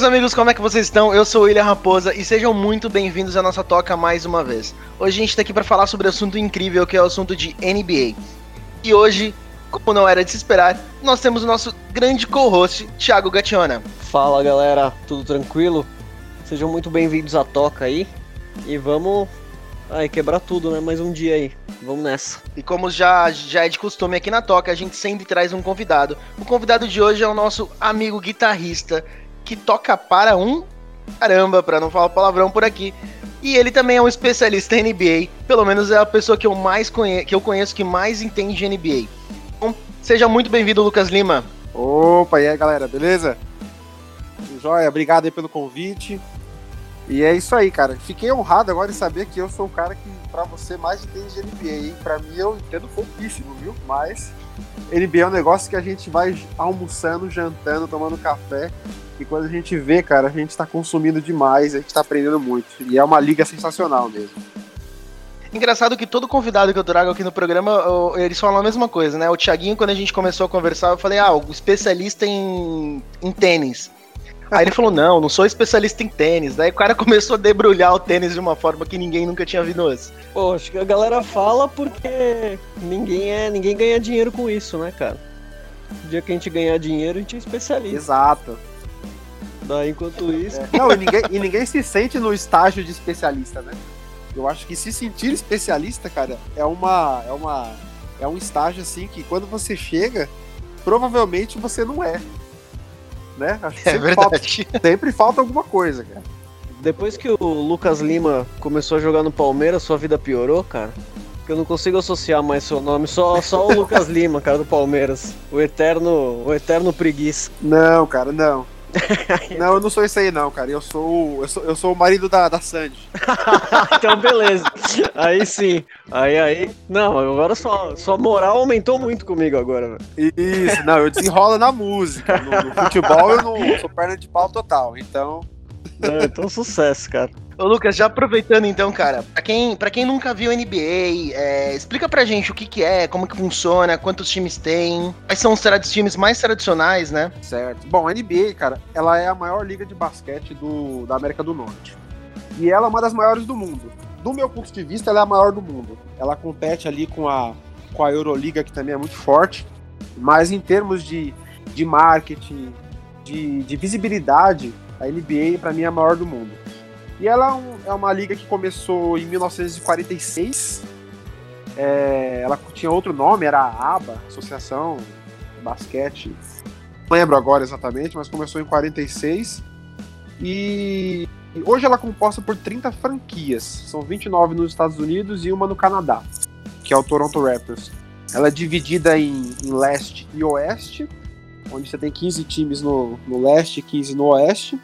meus amigos, como é que vocês estão? Eu sou o William Raposa e sejam muito bem-vindos à nossa toca mais uma vez. Hoje a gente está aqui para falar sobre um assunto incrível que é o assunto de NBA. E hoje, como não era de se esperar, nós temos o nosso grande co-host, Thiago Gationa. Fala galera, tudo tranquilo? Sejam muito bem-vindos à toca aí e vamos aí quebrar tudo, né? Mais um dia aí. Vamos nessa. E como já, já é de costume aqui na Toca, a gente sempre traz um convidado. O convidado de hoje é o nosso amigo guitarrista, que toca para um caramba, para não falar palavrão por aqui. E ele também é um especialista em NBA, pelo menos é a pessoa que eu mais conheço, que eu conheço que mais entende de NBA. Então, seja muito bem-vindo, Lucas Lima. Opa, e aí galera, beleza? Joia, obrigado aí pelo convite. E é isso aí, cara. Fiquei honrado agora em saber que eu sou o cara que, pra você, mais entende de NBA. Pra mim, eu entendo pouquíssimo, viu? Mas NBA é um negócio que a gente vai almoçando, jantando, tomando café. E quando a gente vê, cara, a gente tá consumindo demais, a gente tá aprendendo muito. E é uma liga sensacional mesmo. Engraçado que todo convidado que eu trago aqui no programa, eles falam a mesma coisa, né? O Thiaguinho, quando a gente começou a conversar, eu falei, ah, o especialista em, em tênis. Aí ele falou: não, não sou especialista em tênis. Daí o cara começou a debrulhar o tênis de uma forma que ninguém nunca tinha visto antes. Pô, acho que a galera fala porque ninguém é. ninguém ganha dinheiro com isso, né, cara? O dia que a gente ganhar dinheiro, a gente é especialista. Exato. Daí enquanto isso. É. Não, e ninguém, e ninguém se sente no estágio de especialista, né? Eu acho que se sentir especialista, cara, é uma. É uma. É um estágio assim que quando você chega, provavelmente você não é né? Acho que é verdade. Falta, sempre falta alguma coisa, cara. Depois que o Lucas Lima começou a jogar no Palmeiras, sua vida piorou, cara? Porque eu não consigo associar mais seu nome, só, só o Lucas Lima, cara, do Palmeiras. O eterno, o eterno preguiça. Não, cara, não. não, eu não sou isso aí não, cara. Eu sou eu sou, eu sou o marido da, da Sandy. então beleza. Aí sim. Aí aí. Não, agora sua, sua moral aumentou muito comigo agora, velho. Isso, não, eu desenrolo na música. No, no futebol eu não sou perna de pau total. Então. Não, então sucesso, cara. Ô Lucas, já aproveitando então, cara, pra quem, pra quem nunca viu NBA, é, explica pra gente o que que é, como que funciona, quantos times tem, quais são os times mais tradicionais, né? Certo. Bom, a NBA, cara, ela é a maior liga de basquete do, da América do Norte. E ela é uma das maiores do mundo. Do meu ponto de vista, ela é a maior do mundo. Ela compete ali com a, com a Euroliga, que também é muito forte, mas em termos de, de marketing, de, de visibilidade, a NBA, para mim, é a maior do mundo. E ela é, é uma liga que começou em 1946. É, ela tinha outro nome, era a ABA, Associação de Basquete. Não lembro agora exatamente, mas começou em 46. E hoje ela é composta por 30 franquias. São 29 nos Estados Unidos e uma no Canadá, que é o Toronto Raptors. Ela é dividida em, em leste e oeste, onde você tem 15 times no, no leste e 15 no oeste.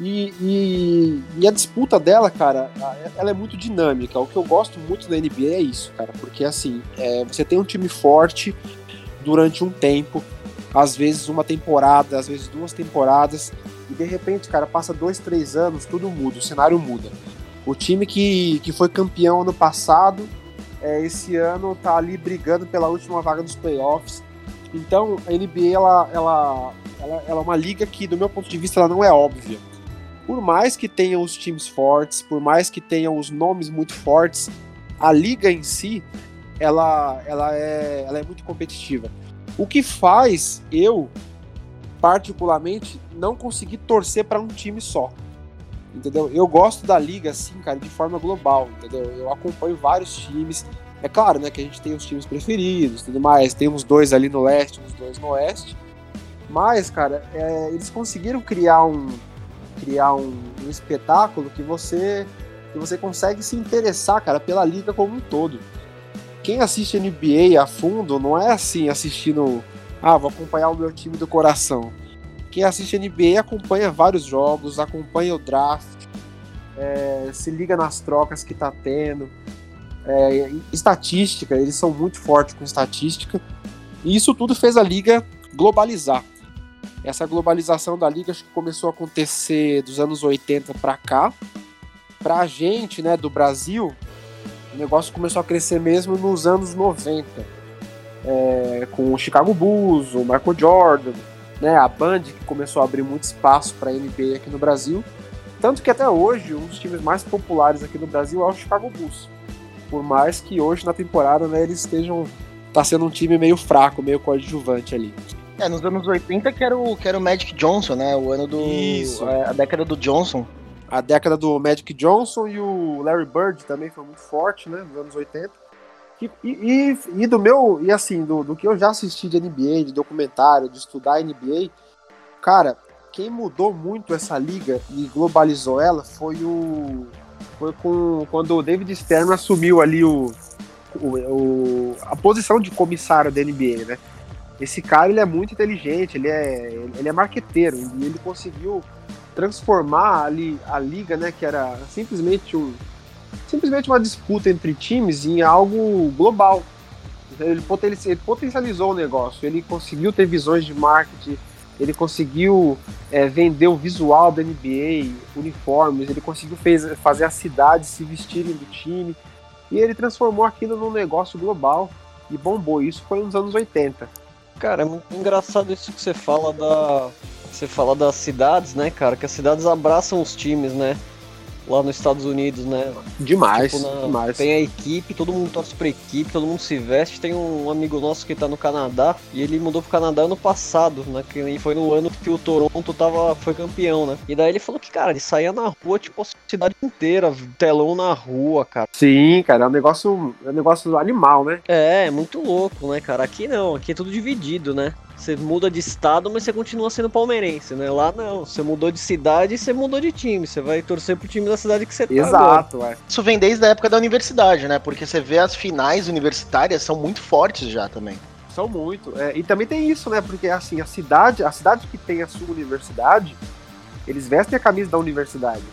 E, e, e, a disputa dela, cara, ela é muito dinâmica. O que eu gosto muito da NBA é isso, cara, porque assim, é, você tem um time forte durante um tempo, às vezes uma temporada, às vezes duas temporadas, e de repente, cara, passa dois, três anos, tudo muda, o cenário muda. O time que, que foi campeão ano passado, é, esse ano tá ali brigando pela última vaga dos playoffs. Então, a NBA, ela, ela, ela, ela é uma liga que, do meu ponto de vista, ela não é óbvia por mais que tenham os times fortes, por mais que tenham os nomes muito fortes, a liga em si, ela, ela, é, ela é muito competitiva. O que faz eu, particularmente, não conseguir torcer para um time só. Entendeu? Eu gosto da liga assim, cara, de forma global, entendeu? Eu acompanho vários times. É claro, né, que a gente tem os times preferidos, tudo mais. Tem uns dois ali no leste, uns dois no oeste. Mas, cara, é, eles conseguiram criar um, criar um, um espetáculo que você que você consegue se interessar, cara, pela liga como um todo. Quem assiste NBA a fundo não é assim assistindo, ah, vou acompanhar o meu time do coração. Quem assiste NBA acompanha vários jogos, acompanha o draft, é, se liga nas trocas que tá tendo. É, estatística, eles são muito fortes com estatística. E isso tudo fez a liga globalizar. Essa globalização da liga acho que começou a acontecer dos anos 80 para cá. Para a gente, né, do Brasil, o negócio começou a crescer mesmo nos anos 90. É, com o Chicago Bulls, o Michael Jordan, né, a Band, que começou a abrir muito espaço para a NBA aqui no Brasil. Tanto que até hoje, um dos times mais populares aqui no Brasil é o Chicago Bulls. Por mais que hoje na temporada né, eles estejam. tá sendo um time meio fraco, meio coadjuvante ali. É, nos anos 80 que era o, que era o Magic Johnson, né? O ano do. Isso. é, a década do Johnson. A década do Magic Johnson e o Larry Bird também foi muito forte, né? Nos anos 80. E, e, e do meu. E assim, do, do que eu já assisti de NBA, de documentário, de estudar NBA, cara, quem mudou muito essa liga e globalizou ela foi o. Foi com, quando o David Stern assumiu ali o, o, o, a posição de comissário da NBA, né? Esse cara ele é muito inteligente, ele é, ele é marqueteiro e ele conseguiu transformar ali a liga, né, que era simplesmente um simplesmente uma disputa entre times em algo global. Ele potencializou o negócio, ele conseguiu ter visões de marketing, ele conseguiu é, vender o visual da NBA, uniformes, ele conseguiu fez, fazer as cidades se vestirem do time e ele transformou aquilo num negócio global e bombou. Isso foi nos anos 80. Cara, é muito engraçado isso que você fala da. Você fala das cidades, né, cara? Que as cidades abraçam os times, né? Lá nos Estados Unidos, né? Demais, Tipo, na- demais. Tem a equipe, todo mundo torce pra equipe, todo mundo se veste. Tem um amigo nosso que tá no Canadá e ele mudou pro Canadá ano passado, né? Que foi no ano que o Toronto tava, foi campeão, né? E daí ele falou que, cara, ele saía na rua, tipo, a cidade inteira, telão na rua, cara. Sim, cara, é um negócio, é um negócio animal, né? É, é muito louco, né, cara? Aqui não, aqui é tudo dividido, né? Você muda de estado, mas você continua sendo palmeirense, né? Lá não, você mudou de cidade e você mudou de time. Você vai torcer pro time da cidade que você tá. Exato, é. Isso vem desde a época da universidade, né? Porque você vê as finais universitárias são muito fortes já também. São muito. É, e também tem isso, né? Porque assim, a cidade, a cidade que tem a sua universidade, eles vestem a camisa da universidade.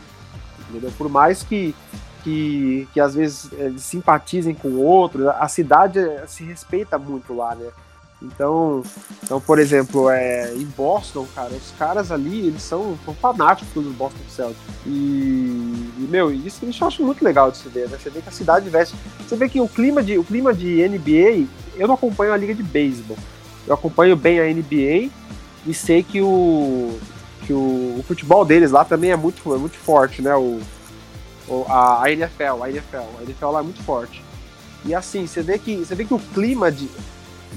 Entendeu? Por mais que, que, que às vezes eles simpatizem com o outro, a cidade eh, se respeita muito lá, né? Então, então por exemplo, é, em Boston, cara, os caras ali, eles são, são fanáticos do Boston Celtics. E, e, meu, isso eu acho muito legal de se ver, né? Você vê que a cidade veste. Você vê que o clima de, o clima de NBA, eu não acompanho a liga de beisebol. Eu acompanho bem a NBA e sei que o, que o, o futebol deles lá também é muito, é muito forte, né? O- a, a NFL, a NFL, a NFL lá é muito forte. E assim, você vê que, você vê que o clima de,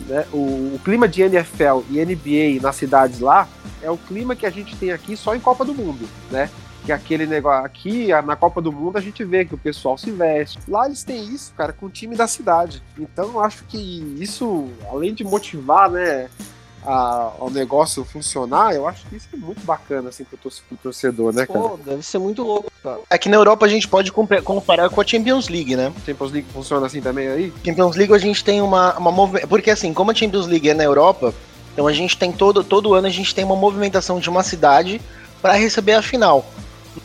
né, o, o clima de NFL e NBA nas cidades lá é o clima que a gente tem aqui só em Copa do Mundo, né? Que é aquele negócio aqui, na Copa do Mundo, a gente vê que o pessoal se veste. Lá eles têm isso, cara, com o time da cidade. Então eu acho que isso, além de motivar, né, a- ao negócio funcionar, eu acho que isso é muito bacana, assim, pro, tor- pro torcedor, né, cara? Pô, deve ser muito louco, cara. Aqui na Europa a gente pode comparar com a Champions League, né? Champions League funciona assim também aí? Champions League a gente tem uma, uma movi- porque assim, como a Champions League é na Europa, então a gente tem todo todo ano a gente tem uma movimentação de uma cidade para receber a final.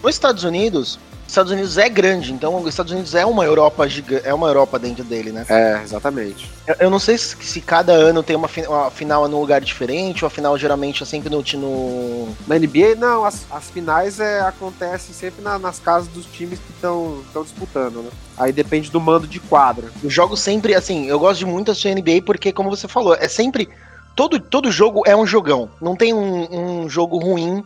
Nos Estados Unidos, Estados Unidos é grande, então os Estados Unidos é uma Europa gigante, é uma Europa dentro dele, né? É, exatamente. Eu, eu não sei se, se cada ano tem uma, uma final num lugar diferente, ou a final geralmente é sempre no, no Na NBA, não, as, as finais é, acontecem sempre na- nas casas dos times que estão disputando, né? Aí depende do mando de quadra. Eu jogo sempre, assim, eu gosto de muito assistir NBA porque, como você falou, é sempre. Todo, todo jogo é um jogão. Não tem um, um jogo ruim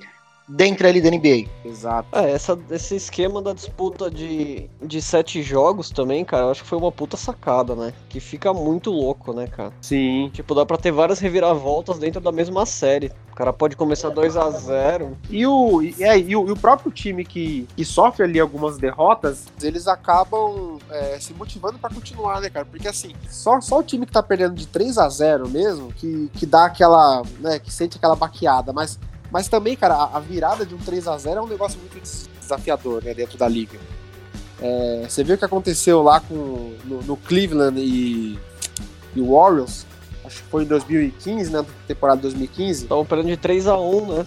dentro ali da NBA. Exato. É, essa, esse esquema da disputa de, de sete jogos também, cara, eu acho que foi uma puta sacada, né? Que fica muito louco, né, cara? Sim. Tipo, dá pra ter várias reviravoltas dentro da mesma série. O cara pode começar 2 a 0 E o, e, é, e o, e o próprio time que, que sofre ali algumas derrotas, eles acabam é, se motivando pra continuar, né, cara? Porque assim, só, só o time que tá perdendo de 3 a 0 mesmo, que, que dá aquela, né, que sente aquela baqueada, mas, mas também, cara, a, virada de um 3 a 0 é um negócio muito des- desafiador, né, dentro da liga. É, você viu o que aconteceu lá com, no, no Cleveland e, e Warriors? Acho que foi em 2015, né, temporada 2015. Estavam perdendo de 3 a 1 né?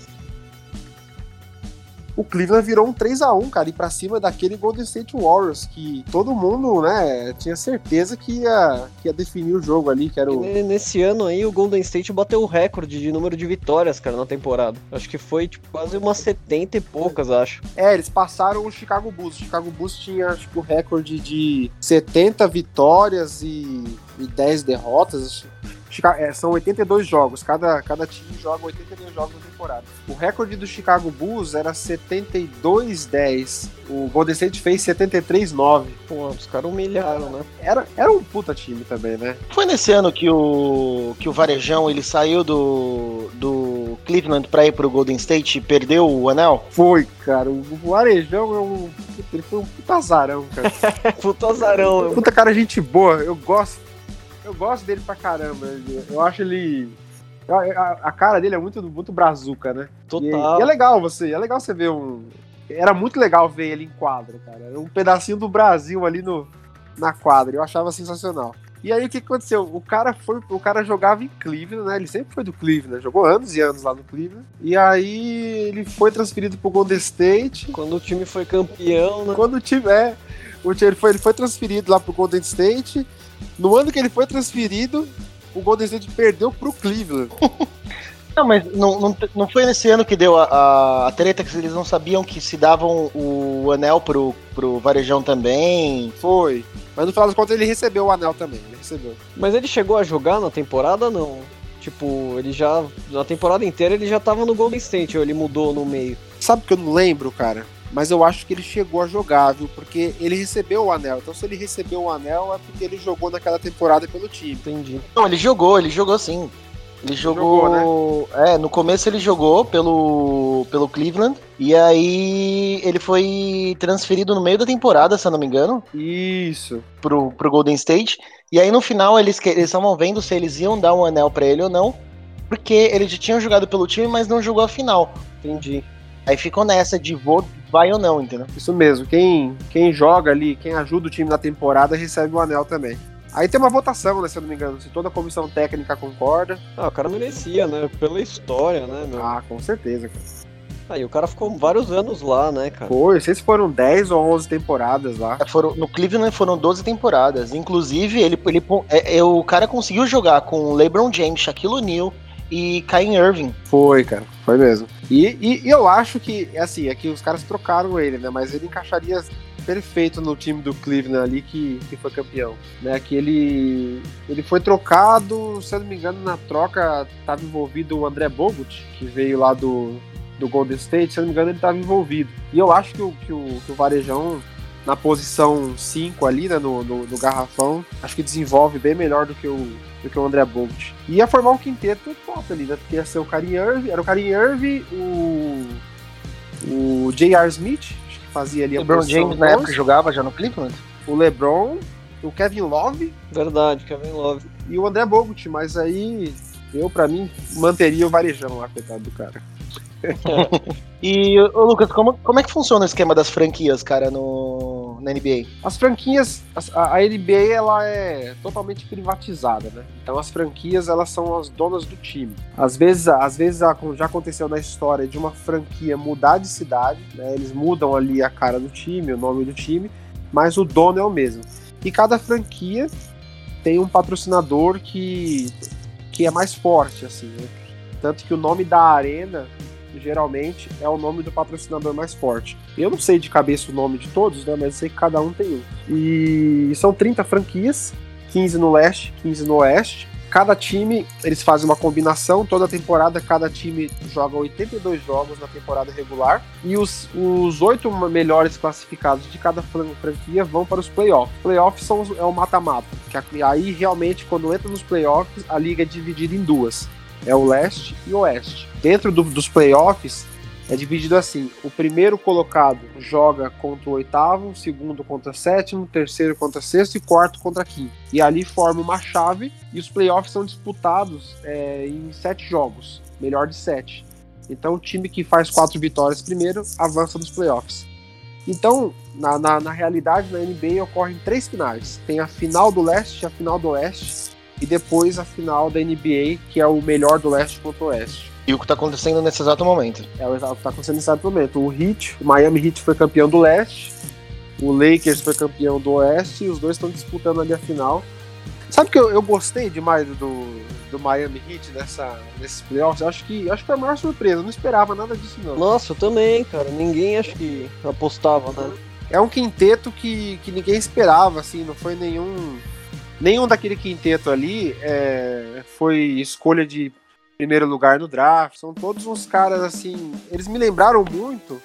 O Cleveland virou um 3 a 1 cara, e pra cima daquele Golden State Warriors, que todo mundo, né, tinha certeza que ia, que ia definir o jogo ali, que era o... ne- nesse ano aí, o Golden State bateu o recorde de número de vitórias, cara, na temporada. Acho que foi, tipo, quase umas 70 e poucas, acho. É, eles passaram o Chicago Bulls. O Chicago Bulls tinha, acho que, o recorde de 70 vitórias e, e 10 derrotas. É, são 82 jogos, cada, cada time joga 82 jogos na temporada. O recorde do Chicago Bulls era 72-10. O Golden State fez 73-9. Pô, os caras humilharam, né? Era, era um puta time também, né? Foi nesse ano que o, que o Varejão ele saiu do, do Cleveland pra ir pro Golden State e perdeu o anel? Foi, cara. O, o Arejão é um. Ele foi um puta azarão, cara. É puto azarão. puta cara, gente boa. Eu gosto. Eu gosto dele pra caramba. Eu acho ele. A, a- cara dele é muito, muito brazuca, né? E, Total. e é legal você, é legal você ver um. Era muito legal ver ele em quadra, cara. Era um pedacinho do Brasil ali no, na quadra. Eu achava sensacional. E aí o que aconteceu? O cara foi, o cara jogava em Cleveland, né? Ele sempre foi do Cleveland, jogou anos e anos lá no Cleveland. E aí ele foi transferido pro Golden State. Quando o time foi campeão, né? Quando tiver, o time- ele foi, ele foi transferido lá pro Golden State. No ano que ele foi transferido, o Golden State perdeu pro Cleveland. Não, mas não, não, não foi nesse ano que deu a, a, a treta que eles não sabiam que se davam o anel pro, pro Varejão também. Foi. Mas no final das contas ele recebeu o anel também. Ele recebeu. Mas ele chegou a jogar na temporada, não? Tipo, ele já. Na temporada inteira ele já tava no Golden State, ou ele mudou no meio. Sabe que eu não lembro, cara? Mas eu acho que ele chegou a jogar, viu? Porque ele recebeu o anel. Então se ele recebeu o anel é porque ele jogou naquela temporada pelo time. Entendi. Não, ele jogou, ele jogou sim. Ele jogou. É, no começo ele jogou pelo, pelo Cleveland. E aí ele foi transferido no meio da temporada, se eu não me engano, Isso. pro, pro Golden State. E aí no final eles estavam vendo se eles iam dar um anel pra ele ou não. Porque ele já tinha jogado pelo time, mas não jogou a final. Entendi. Aí ficou nessa de vou, vai ou não, entendeu? Isso mesmo. Quem, quem joga ali, quem ajuda o time na temporada, recebe o anel também. Aí tem uma votação, né? Se eu não me engano. Se toda a comissão técnica concorda. Ah, o cara merecia, né? Pela história, né, meu? Ah, com certeza, cara. Aí o cara ficou vários anos lá, né, cara? Foi, não sei se foram 10 ou 11 temporadas lá. Foram, no Cleveland foram 12 temporadas. Inclusive, ele, ele é, é, o cara conseguiu jogar com LeBron James, Shaquille O'Neal e Kyrie Irving. Foi, cara, foi mesmo. E, e- e eu acho que, assim, é que os caras trocaram ele, né? Mas ele encaixaria perfeito no time do Cleveland ali que, que foi campeão. Né? Que ele, ele foi trocado, se eu não me engano, na troca estava envolvido o André Bogut, que veio lá do, do Golden State, se eu não me engano, ele estava envolvido. E eu acho que o, que o, que o Varejão, na posição 5 ali, né, no, no, no garrafão, acho que desenvolve bem melhor do que o, do que o André Bogut. E ia formar um quinteto top ali, né? Porque ia ser o Karim Irving, era o Karim Irving, o, o J.R. Smith, acho que fazia ali a LeBron James na 11, época jogava já no Cleveland. o LeBron, o Kevin Love Verdade, Kevin Love. e o André Bogut, mas aí eu, pra mim, manteria o varejão lá, coitado do cara. E, ô, Lucas, como, como é que funciona o esquema das franquias, cara, no, na NBA? As franquias, as- a, a NBA ela é totalmente privatizada, né? Então as franquias elas são as donas do time. Às vezes, às vezes a- já aconteceu na história de uma franquia mudar de cidade, né? Eles mudam ali a cara do time, o nome do time, mas o dono é o mesmo. E cada franquia tem um patrocinador que que é mais forte, assim. né? Tanto que o nome da arena geralmente é o nome do patrocinador mais forte. Eu não sei de cabeça o nome de todos, né? Mas eu sei que cada um tem um. E são 30 franquias, 15 no leste, 15 no oeste. Cada time, eles fazem uma combinação, toda temporada cada time joga 82 jogos na temporada regular e os, os oito melhores classificados de cada fran- franquia vão para os playoffs. Playoffs são é o mata-mata, que a- aí realmente quando entra nos playoffs a liga é dividida em duas, é o leste e o oeste. Dentro do- dos playoffs é dividido assim: o primeiro colocado joga contra o oitavo, o segundo contra o sétimo, o terceiro contra o sexto e quarto contra quinto. E ali forma uma chave e os playoffs são disputados é, em sete jogos, melhor de sete. Então o time que faz quatro vitórias primeiro avança nos playoffs. Então, na, na, na realidade, na NBA ocorrem três finais: tem a final do leste, a final do oeste e depois a final da NBA, que é o melhor do leste contra o oeste. E o que tá acontecendo nesse exato momento? É o exato que está acontecendo nesse exato momento. O Heat, o Miami Heat foi campeão do leste, o Lakers foi campeão do oeste, e os dois estão disputando ali a final. Sabe que eu, eu gostei demais do, do Miami Heat nessa, nesses playoffs? Eu acho que, acho que foi a maior surpresa, eu não esperava nada disso não. Nossa, eu também, cara. Ninguém acho que apostava, né? É um quinteto que, que ninguém esperava, assim, não foi nenhum nenhum daquele quinteto ali é, foi escolha de primeiro lugar no draft. São todos uns caras assim. Eles me lembraram muito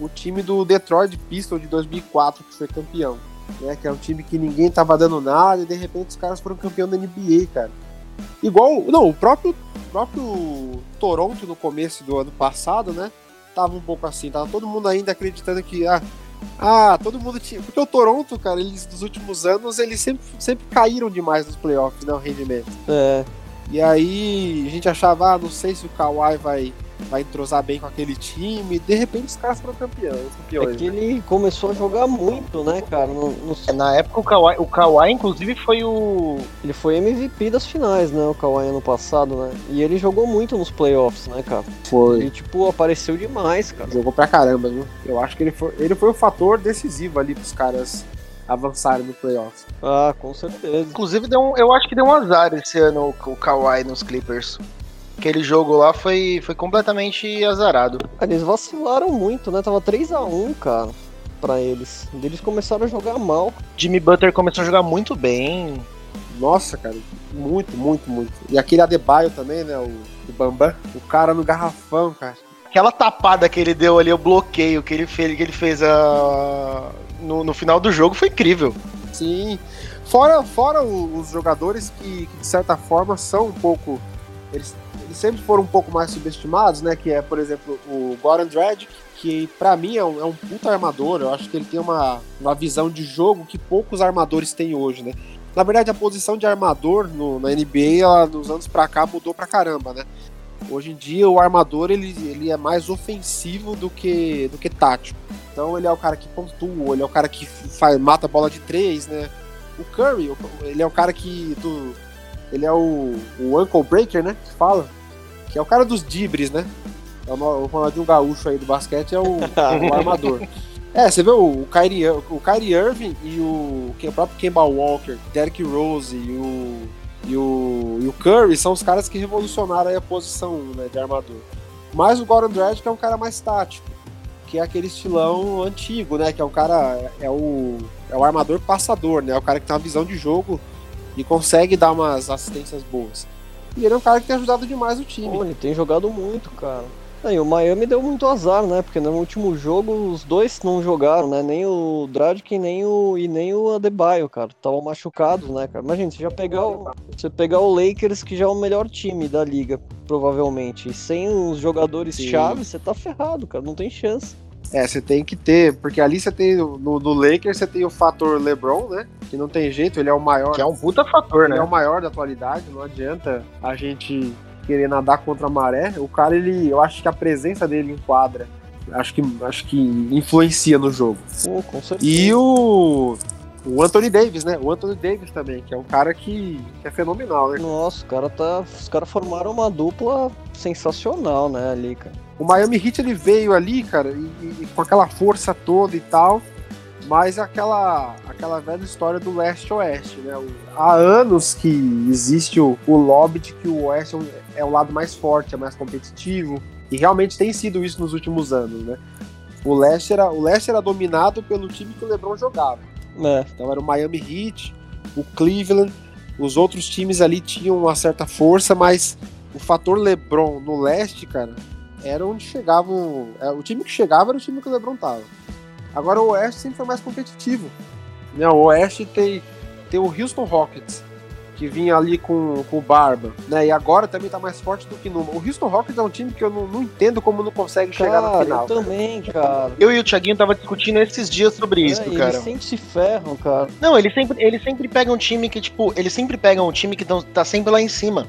o time do Detroit Pistons de 2004, que foi campeão. Né, que é um time que ninguém tava dando nada e de repente os caras foram campeão da NBA, cara. Igual, não, o próprio, próprio Toronto no começo do ano passado, né? Tava um pouco assim, tava todo mundo ainda acreditando que ah, ah, todo mundo tinha. Porque o Toronto, cara, eles dos últimos anos, eles sempre, sempre caíram demais nos playoffs, né? O rendimento. É. E aí a gente achava, ah, não sei se o Kawhi vai vai entrosar bem com aquele time. De repente os caras foram campeões. campeões é que né? ele começou a jogar muito, né, cara? No, no... É, na época o Kawhi, o Kawhi, inclusive, foi o. Ele foi MVP das finais, né? O Kawhi ano passado, né? E ele jogou muito nos playoffs, né, cara? Foi. Ele, tipo, apareceu demais, cara. Jogou pra caramba, viu? Eu acho que ele foi, ele foi o fator decisivo ali pros caras avançarem no playoffs. Ah, com certeza. Inclusive, deu um, eu acho que deu um azar esse ano o Kawhi nos Clippers aquele jogo lá foi, foi completamente azarado. Eles vacilaram muito, né? Tava 3 a 1 cara, pra eles. Eles começaram a jogar mal. Jimmy Butler começou a jogar muito bem. Nossa, cara, muito, muito, muito. E aquele Adebayo também, né? O, o Bambam, o cara no garrafão, cara. Aquela tapada que ele deu ali, o bloqueio que ele fez, que ele fez a... Ah, no, no final do jogo foi incrível. Sim. Fora, fora os jogadores que, que, de certa forma, são um pouco. Eles sempre foram um pouco mais subestimados, né? Que é, por exemplo, o Goran Dragic, que para mim é um, é um puta armador. Eu acho que ele tem uma, uma visão de jogo que poucos armadores têm hoje, né? Na verdade, a posição de armador no, na NBA, ela, nos anos pra cá, mudou pra caramba, né? Hoje em dia, o armador ele, ele é mais ofensivo do que, do que tático. Então, ele é o cara que pontua, ele é o cara que faz, mata a bola de três, né? O Curry, ele é o cara que. Do, ele é o, o Uncle Breaker, né? Que fala que é o cara dos dibres, né? É o, o Ronaldinho Gaúcho aí do basquete, é o, o armador. É, você vê o, o, Kyrie, o Kyrie Irving e o, o próprio Kemba Walker, Derrick Rose e o, e o, e o Curry são os caras que revolucionaram a posição né, de armador. Mas o Gordon Dragic é um cara mais tático, que é aquele estilão antigo, né? Que é o cara, é, é o, é o armador passador, né? É o cara que tem uma visão de jogo e consegue dar umas assistências boas. E ele é um cara que tem ajudado demais o time. Pô, ele tem jogado muito, cara. Aí, o Miami deu muito azar, né? Porque no último jogo os dois não jogaram, né? Nem o Dragic nem o, e nem o Adebayo, cara. Estavam machucados, né, cara? Imagina, você já pegar o, você pegar o Lakers, que já é o melhor time da liga, provavelmente. E sem os jogadores Sim. chave, você tá ferrado, cara. Não tem chance. É, você tem que ter, porque ali você tem, no, no Lakers, você tem o fator LeBron, né? Que não tem jeito, ele é o maior. Que é um puta fator, ele né? Ele é o maior da atualidade, não adianta a gente querer nadar contra a maré. O cara, ele, eu acho que a presença dele em quadra, acho que, acho que influencia no jogo. Pô, com certeza. E o o Anthony Davis, né? O Anthony Davis também, que é um cara que, que é fenomenal, né? Nossa, cara tá, os caras formaram uma dupla sensacional, né, ali, cara. O Miami Heat ele veio ali, cara, e, e, com aquela força toda e tal, mas aquela aquela velha história do leste-oeste, né? Há anos que existe o, o lobby de que o oeste é, é o lado mais forte, é mais competitivo, e realmente tem sido isso nos últimos anos, né? O leste era, o leste era dominado pelo time que o LeBron jogava. É. Então era o Miami Heat, o Cleveland, os outros times ali tinham uma certa força, mas o fator LeBron no leste, cara, era onde chegavam. É, o time que chegava era o time que o LeBron tava. Agora o Oeste sempre foi mais competitivo. Né? O Oeste tem, tem o Houston Rockets, que vinha ali com, com o Barba, né? E agora também tá mais forte do que no. O Houston Rockets é um time que eu não, não entendo como não consegue cara, chegar na final. Eu também, cara. Eu e o Thiaguinho tava discutindo esses dias sobre é, isso, cara. Eles sempre se ferram, cara. Não, eles sempre, eles sempre pegam um time que, tipo, eles sempre pegam um time que tão, tá sempre lá em cima.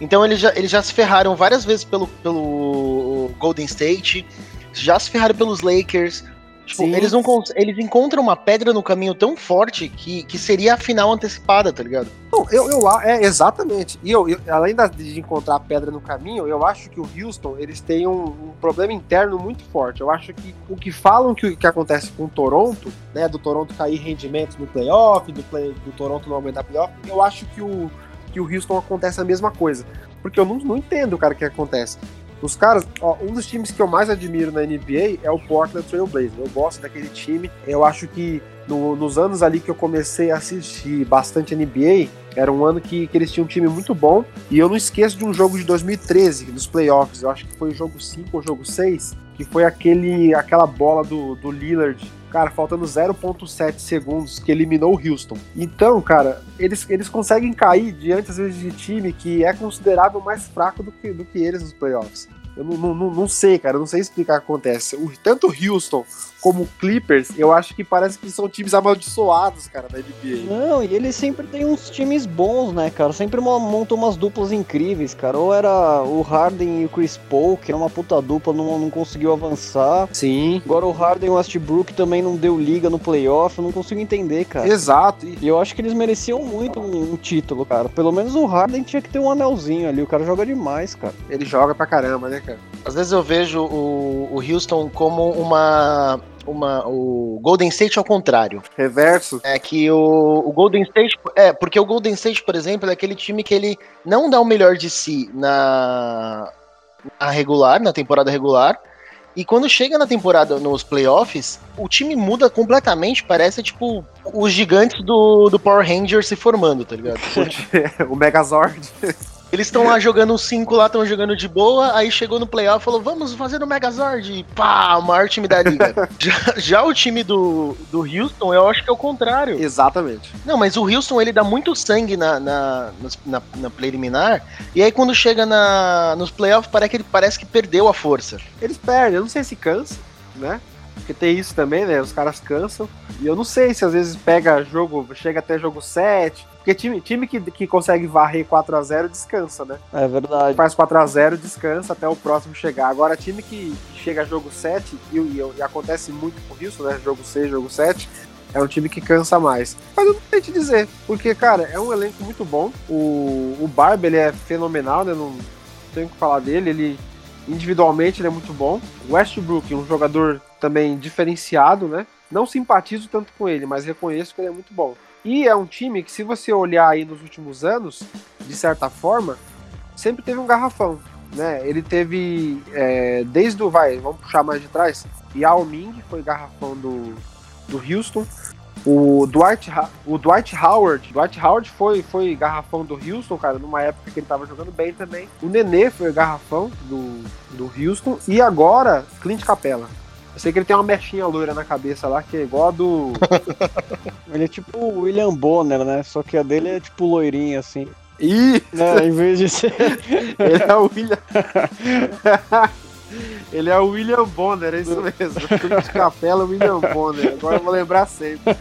Então eles já, eles já se ferraram várias vezes pelo, pelo Golden State, já se ferraram pelos Lakers. Tipo, eles, não, eles encontram uma pedra no caminho tão forte que, que seria a final antecipada, tá ligado? Não, eu, eu é, exatamente. E eu, eu, além de encontrar a pedra no caminho, eu acho que o Houston, eles têm um, um, problema interno muito forte. Eu acho que o que falam que, que acontece com o Toronto, né, do Toronto cair rendimentos no playoff, do, play, do Toronto não aumentar playoff, eu acho que o, que o Houston acontece a mesma coisa. Porque eu não, não entendo, cara, o que acontece. Os caras, ó, um dos times que eu mais admiro na NBA é o Portland Trail Blazers. Eu gosto daquele time. Eu acho que no, nos anos ali que eu comecei a assistir bastante NBA, era um ano que, que, eles tinham um time muito bom. E eu não esqueço de um jogo de 2013, dos playoffs. Eu acho que foi o jogo 5 ou jogo 6, que foi aquele, aquela bola do, do Lillard cara, faltando 0.7 segundos, que eliminou o Houston. Então, cara, eles, eles conseguem cair diante, às vezes, de time que é considerável mais fraco do que, do que eles nos playoffs. Eu não, não, não sei, cara, eu não sei explicar o que acontece. O, tanto o Houston como Clippers, eu acho que parece que são times amaldiçoados, cara, da NBA. Não, e eles sempre têm uns times bons, né, cara? Sempre montam umas duplas incríveis, cara. Ou era o Harden e o Chris Paul, que era uma puta dupla, não, não conseguiu avançar. Sim. Agora o Harden e o Westbrook também não deu liga no playoff, eu não consigo entender, cara. Exato. E eu acho que eles mereciam muito um, um título, cara. Pelo menos o Harden tinha que ter um anelzinho ali, o cara joga demais, cara. Ele joga pra caramba, né, cara? Às vezes eu vejo o, o Houston como uma uma, o Golden State ao contrário. Reverso. É que o, o, Golden State. É, porque o Golden State, por exemplo, é aquele time que ele não dá o melhor de si na, na regular, na temporada regular. E quando chega na temporada, nos playoffs, o time muda completamente. Parece, tipo, os gigantes do, do Power Rangers se formando, tá ligado? o Megazord. Eles estão lá jogando os cinco lá, estão jogando de boa, aí chegou no playoff e falou, vamos fazer o Megazord, e pá, o maior time da liga. já, já, o time do, do Houston, eu acho que é o contrário. Exatamente. Não, mas o Houston, ele dá muito sangue na, na, na, na preliminar, e aí quando chega na, nos playoffs, parece que ele parece que perdeu a força. Eles perdem, eu não sei se cansa, né? Porque tem isso também, né? Os caras cansam. E eu não sei se às vezes pega jogo, chega até jogo 7, porque time, time que, que consegue varrer 4 a 0 descansa, né? É verdade. Faz 4 a 0 descansa até o próximo chegar. Agora, time que chega a jogo 7, e, e, e acontece muito por isso, né? Jogo 6, jogo 7, é um time que cansa mais. Mas eu não sei te dizer, porque, cara, é um elenco muito bom. O, o Barba, ele é fenomenal, né? Não tenho que falar dele. Ele, individualmente, ele é muito bom. Westbrook, um jogador também diferenciado, né? Não simpatizo tanto com ele, mas reconheço que ele é muito bom. E é um time que, se você olhar aí nos últimos anos, de certa forma, sempre teve um garrafão. Né? Ele teve, é, desde o, vai, vamos puxar mais de trás, Yao Ming foi garrafão do, do Houston. O Dwight, o Dwight Howard, Dwight Howard foi, foi garrafão do Houston, cara, numa época que ele tava jogando bem também. O Nenê foi garrafão do, do Houston. E agora, Clint Capella. Eu sei que ele tem uma mechinha loira na cabeça lá, que é igual a do. ele é tipo o William Bonner, né? Só que a dele é tipo loirinha, assim. Ih! É, em vez de ser. ele é o William. Ele é o William Bonner, é isso mesmo. Clint Capela, William Bonner. Agora eu vou lembrar sempre.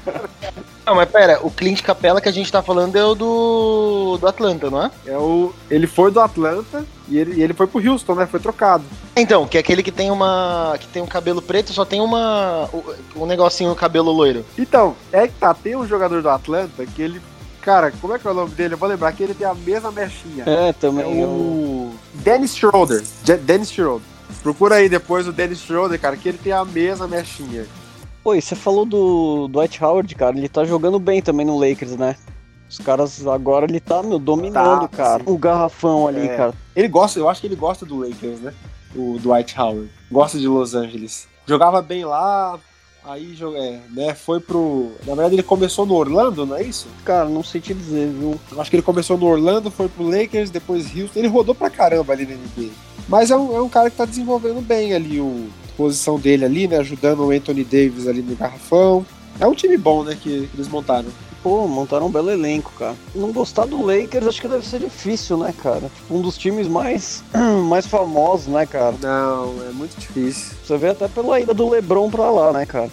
Não, mas pera, o Clint Capela que a gente tá falando é o do, do Atlanta, não é? É o. Ele foi do Atlanta e ele, e ele foi pro Houston, né? Foi trocado. Então, que é aquele que tem uma. que tem um cabelo preto, só tem uma. um negocinho no cabelo loiro. Então, é que tá, tem um jogador do Atlanta que ele Cara, como é que é o nome dele? Eu vou lembrar que ele tem a mesma mechinha. É, também. É o Dennis Schroeder. Dennis Schroeder. Procura aí depois o Dennis Schroeder, cara, que ele tem a mesma mechinha. Pô, e você falou do Dwight Howard, cara, ele tá jogando bem também no Lakers, né? Os caras agora ele tá, meu, dominando, tá, cara. Sim. O garrafão ali, é. cara. Ele gosta, eu acho que ele gosta do Lakers, né? O Dwight Howard. Gosta de Los Angeles. Jogava bem lá, aí é, né, foi pro. Na verdade, ele começou no Orlando, não é isso? Cara, não sei te dizer, viu? Eu acho que ele começou no Orlando, foi pro Lakers, depois Houston. Ele rodou pra caramba ali na NBA. Mas é um, é um cara que tá desenvolvendo bem ali o a posição dele ali, né? Ajudando o Anthony Davis ali no garrafão. É um time bom, né, que, que eles montaram. Pô, montaram um belo elenco, cara. Não gostar do Lakers acho que deve ser difícil, né, cara? Tipo, um dos times mais, mais famosos, né, cara? Não, é muito difícil. Você vê até pela ida do LeBron pra lá, né, cara?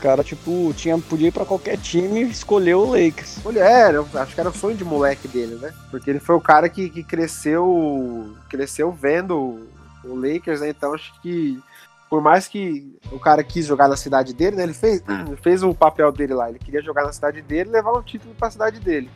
O cara, tipo, tinha, podia ir pra qualquer time e escolheu o Lakers. Olha, é, eu acho que era o sonho de moleque dele, né? Porque ele foi o cara que, que cresceu cresceu vendo o Lakers, né? Então acho que por mais que o cara quis jogar na cidade dele, né? Ele fez, fez o papel dele lá. Ele queria jogar na cidade dele e levar um título para a cidade dele.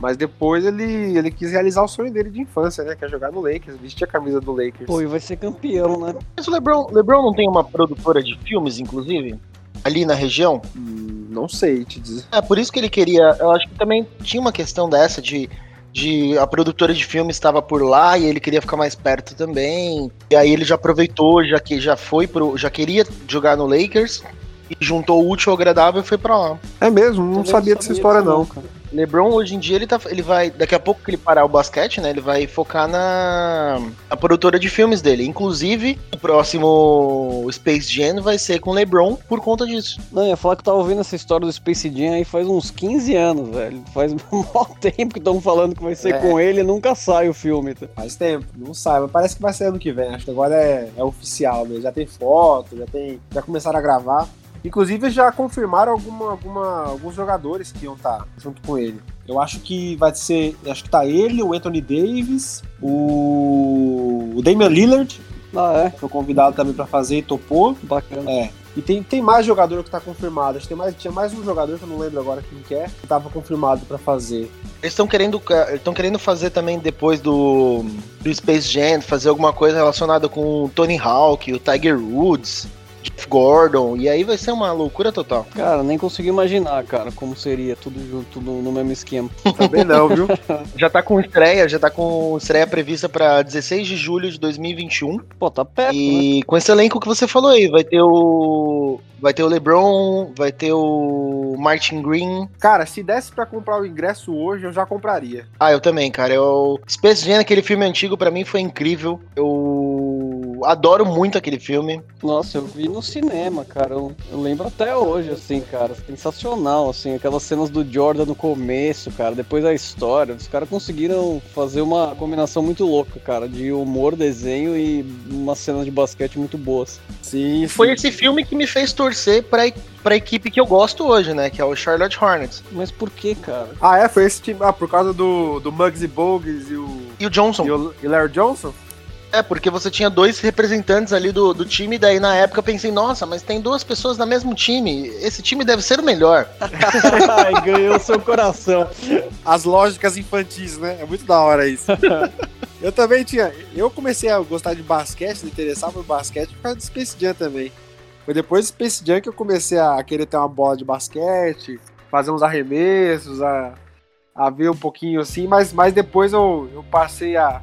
Mas depois ele, ele quis realizar o sonho dele de infância, né? Que é jogar no Lakers, vestir a camisa do Lakers. Pô, e vai ser campeão, né? Mas o LeBron, LeBron não tem uma produtora de filmes, inclusive? Ali na região? Hum, não sei te dizer. É, por isso que ele queria. Eu acho que também tinha uma questão dessa de de a produtora de filmes estava por lá e ele queria ficar mais perto também. E aí ele já aproveitou, já que já foi pro, já queria jogar no Lakers e juntou o útil ao agradável e foi para lá. É mesmo, não sabia, sabia dessa história não, cara. LeBron hoje em dia ele tá, ele vai, daqui a pouco que ele parar o basquete, né, ele vai focar na, na produtora de filmes dele. Inclusive, o próximo Space Jam vai ser com LeBron por conta disso. Não, eu ia falar que eu tava ouvindo essa história do Space Jam aí faz uns 15 anos, velho. Faz um maior tempo que estão falando que vai ser é. com ele e nunca sai o filme. Tá? Faz tempo, não sai, mas parece que vai ser ano que vem. Acho que agora é, é oficial mesmo. Já tem foto, já tem, já começaram a gravar. Inclusive já confirmaram alguma, alguma, alguns jogadores que iam estar tá junto com ele. Eu acho que vai ser. Acho que tá ele, o Anthony Davis, o, o Damian Lillard. Ah, é? Foi convidado também para fazer e topou. Bacana. É. E tem, tem mais jogador que tá confirmado. Acho que tem mais, tinha mais um jogador que eu não lembro agora quem que é, que tava confirmado para fazer. Eles estão querendo, estão querendo fazer também depois do, do Space Jam, fazer alguma coisa relacionada com o Tony Hawk, o Tiger Woods. Jeff Gordon, e aí vai ser uma loucura total. Cara, nem consigo imaginar, cara, como seria tudo junto, tudo no mesmo esquema. Também não, viu? já tá com estreia, já tá com estreia prevista para 16 de julho de 2021. Pô, tá perto, E né? com esse elenco que você falou aí, vai ter o vai ter o LeBron, vai ter o Martin Green. Cara, se desse para comprar o ingresso hoje, eu já compraria. Ah, eu também, cara. Eu Space Jam, aquele filme antigo para mim foi incrível. Eu adoro muito aquele filme. Nossa, eu vi no cinema, cara. Eu, eu, lembro até hoje, assim, cara. Sensacional, assim. Aquelas cenas do Jordan no começo, cara. Depois a história. Os caras conseguiram fazer uma combinação muito louca, cara. De humor, desenho e umas cenas de basquete muito boas. Sim, sim. Foi esse filme que me fez torcer pra, pra equipe que eu gosto hoje, né? Que é o Charlotte Hornets. Mas por que, cara? Ah, é? Foi esse time. Ah, por causa do, do Muggsy Bogues e o. E o Johnson. E o e Larry Johnson? É, porque você tinha dois representantes ali do, do time, daí na época eu pensei, nossa, mas tem duas pessoas no mesmo time, esse time deve ser o melhor. Ai, ganhou seu coração. As lógicas infantis, né? É muito da hora isso. eu também tinha. Eu comecei a gostar de basquete, me interessar por basquete por causa do Space Jam também. Foi depois do Space Jam que eu comecei a querer ter uma bola de basquete, fazer uns arremessos, a, a ver um pouquinho assim, mas, mas depois eu, eu passei a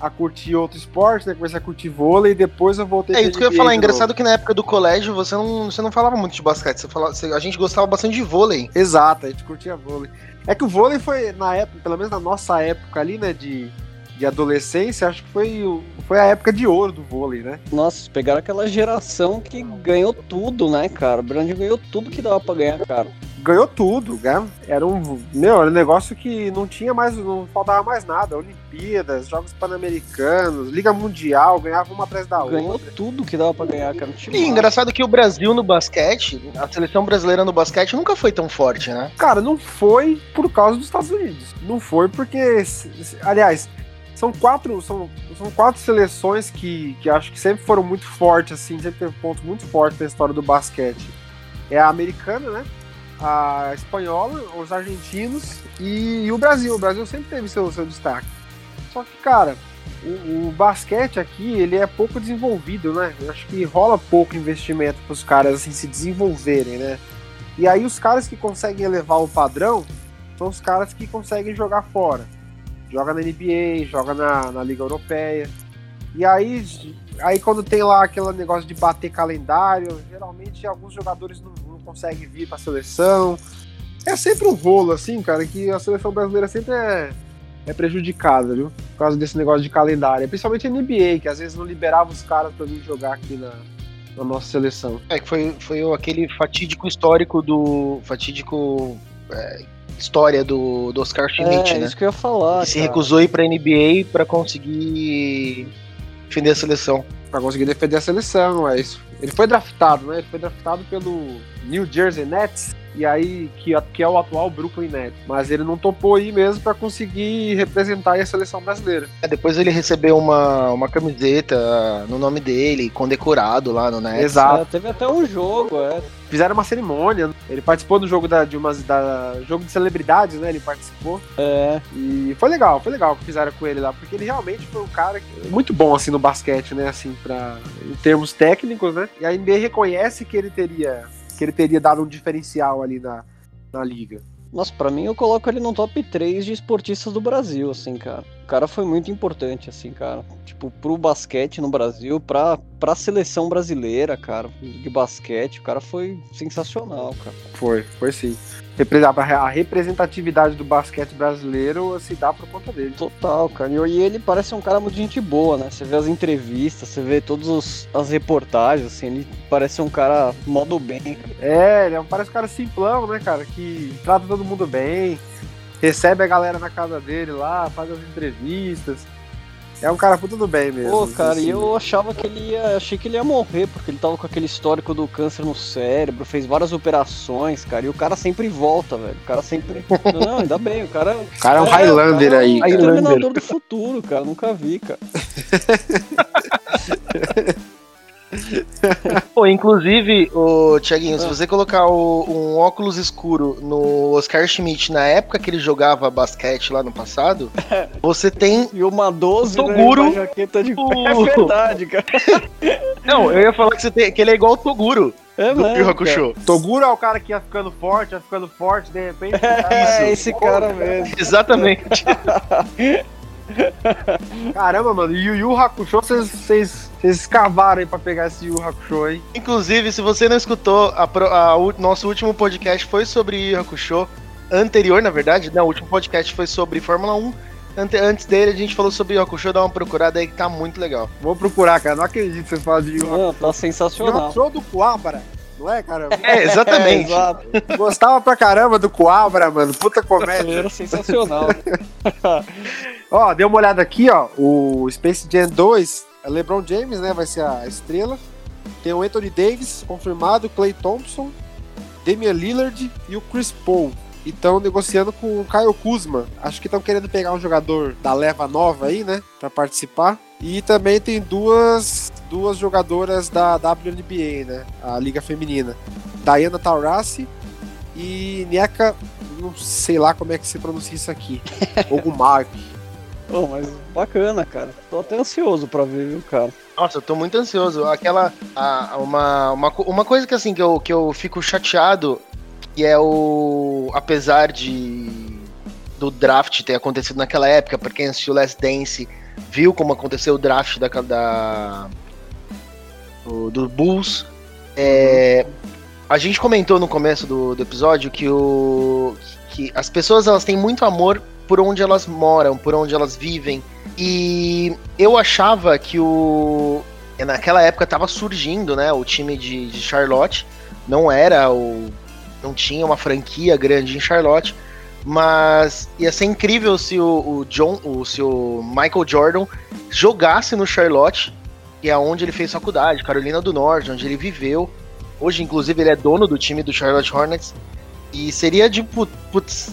a curtir outro esporte, né? Comecei a curtir vôlei e depois eu voltei É isso que eu ia falar. É engraçado que na época do colégio você não, você não falava muito de basquete. Você falava, você, a gente gostava bastante de vôlei. Exato, a gente curtia vôlei. É que o vôlei foi, na época, pelo menos na nossa época ali, né? De, de adolescência, acho que foi, foi a época de ouro do vôlei, né? Nossa, pegaram aquela geração que ganhou tudo, né, cara? O Brand ganhou tudo que dava pra ganhar, cara ganhou tudo, né? Era um, meu, era um negócio que não tinha mais, não faltava mais nada. Olimpíadas, Jogos Pan-Americanos, Liga Mundial, ganhava uma atrás da outra. Ganhou tudo que dava pra ganhar, cara. E engraçado que o Brasil no basquete, a seleção brasileira no basquete nunca foi tão forte, né? Cara, não foi por causa dos Estados Unidos. Não foi porque, aliás, são quatro, são, são quatro seleções que, que acho que sempre foram muito fortes, assim, sempre teve pontos muito fortes na história do basquete. É a americana, né? a espanhola, os argentinos e, e, o Brasil. O Brasil sempre teve seu, seu destaque. Só que, cara, o, o, basquete aqui, ele é pouco desenvolvido, né? Eu acho que rola pouco investimento para os caras assim, se desenvolverem, né? E aí os caras que conseguem elevar o padrão são os caras que conseguem jogar fora. Joga na NBA, joga na, na Liga Europeia. E aí, aí quando tem lá aquele negócio de bater calendário, geralmente alguns jogadores não consegue vir para a seleção. É sempre um rolo, assim, cara, que a seleção brasileira sempre é, é prejudicada, viu? Por causa desse negócio de calendário. Principalmente a NBA, que às vezes não liberava os caras para vir jogar aqui na, na nossa seleção. É que foi, foi aquele fatídico histórico do. Fatídico. É, história do, do Oscar Schmidt, é, né? isso que eu ia falar. Ele se recusou a ir pra NBA para conseguir defender a seleção. Para conseguir defender a seleção, é isso. Ele foi draftado, né? Ele foi draftado pelo New Jersey Nets, e aí que, que é o atual Brooklyn Nets. Mas ele não topou aí mesmo para conseguir representar a seleção brasileira. É, depois ele recebeu uma, uma camiseta no nome dele, condecorado lá no Nets. Exato. É, teve até um jogo, é. Fizeram uma cerimônia. Ele participou do jogo da, de umas da jogo de celebridades, né? Ele participou. É. E foi legal, foi legal o que fizeram com ele lá, porque ele realmente foi um cara muito bom assim no basquete, né? Assim, para em termos técnicos, né? E a NBA reconhece que ele teria que ele teria dado um diferencial ali na, na liga. Nossa, pra mim eu coloco ele no top 3 de esportistas do Brasil, assim, cara. O cara foi muito importante, assim, cara. Tipo, pro basquete no Brasil, pra, pra seleção brasileira, cara, de basquete. O cara foi sensacional, cara. Foi, foi sim. A representatividade do basquete brasileiro se dá por conta dele. Total, cara. E ele parece um cara muito gente boa, né? Você vê as entrevistas, você vê todas as reportagens, assim, ele parece um cara modo bem. É, ele é parece um cara simplão, né, cara? Que trata todo mundo bem, recebe a galera na casa dele lá, faz as entrevistas. É um cara tudo bem mesmo. Pô, cara, assim. e eu achava que ele ia. Achei que ele ia morrer, porque ele tava com aquele histórico do câncer no cérebro, fez várias operações, cara. E o cara sempre volta, velho. O cara sempre. Não, ainda bem, o cara. O cara é um Highlander aí. É um Highlander. do futuro, cara. Nunca vi, cara. Pô, inclusive, o Thiaguinho, se ah. você colocar o, um óculos escuro no Oscar Schmidt na época que ele jogava basquete lá no passado, você tem. E uma 12 Toguro. Né, de... É verdade, cara. Não, eu ia falar que, você tem, que ele é igual o Toguro. É do Yu Hakusho. Toguro é o cara que ia ficando forte, ia ficando forte, de repente. É, é esse cara mesmo. Exatamente. Caramba, mano, e o Yu Hakusho, vocês escavaram aí pra pegar esse Yu Hakusho, hein? Inclusive, se você não escutou, a, a, o nosso último podcast foi sobre Yu Hakusho. Anterior, na verdade, não, o último podcast foi sobre Fórmula 1. Ante, antes dele, a gente falou sobre Yu Hakusho, dá uma procurada aí que tá muito legal. Vou procurar, cara, não acredito que vocês falam de Yu Hakusho. Não, tá sensacional. Yu Hakusho do Kuwabara. Não é, cara? É, exatamente. É, Gostava pra caramba do Coabra, mano. Puta comédia. Era sensacional. ó, deu uma olhada aqui, ó. O Space Jam 2, é LeBron James, né? Vai ser a estrela. Tem o Anthony Davis, confirmado, Clay Thompson, Damian Lillard e o Chris Paul. E estão negociando com o Kyle Kuzma. Acho que estão querendo pegar um jogador da leva nova aí, né? Pra participar. E também tem duas, duas jogadoras da WNBA, né? A Liga Feminina. Diana Taurasi e Nieka, não sei lá como é que se pronuncia isso aqui. Ogumar. Oh, mas bacana, cara. Tô até ansioso pra ver, viu, cara? Nossa, eu tô muito ansioso. Aquela. A, uma, uma, uma coisa que assim, que eu, que eu fico chateado, que é o. Apesar de. Do draft ter acontecido naquela época, pra quem assistiu Last Dance viu como aconteceu o draft da, da do, do Bulls. É, a gente comentou no começo do, do episódio que, o, que as pessoas elas têm muito amor por onde elas moram, por onde elas vivem. E eu achava que o. Naquela época estava surgindo, né? O time de, de Charlotte. Não era o. Não tinha uma franquia grande em Charlotte. Mas ia ser incrível se o, o John, o, se o Michael Jordan jogasse no Charlotte, que é onde ele fez faculdade, Carolina do Norte, onde ele viveu. Hoje, inclusive, ele é dono do time do Charlotte Hornets. E seria de putz,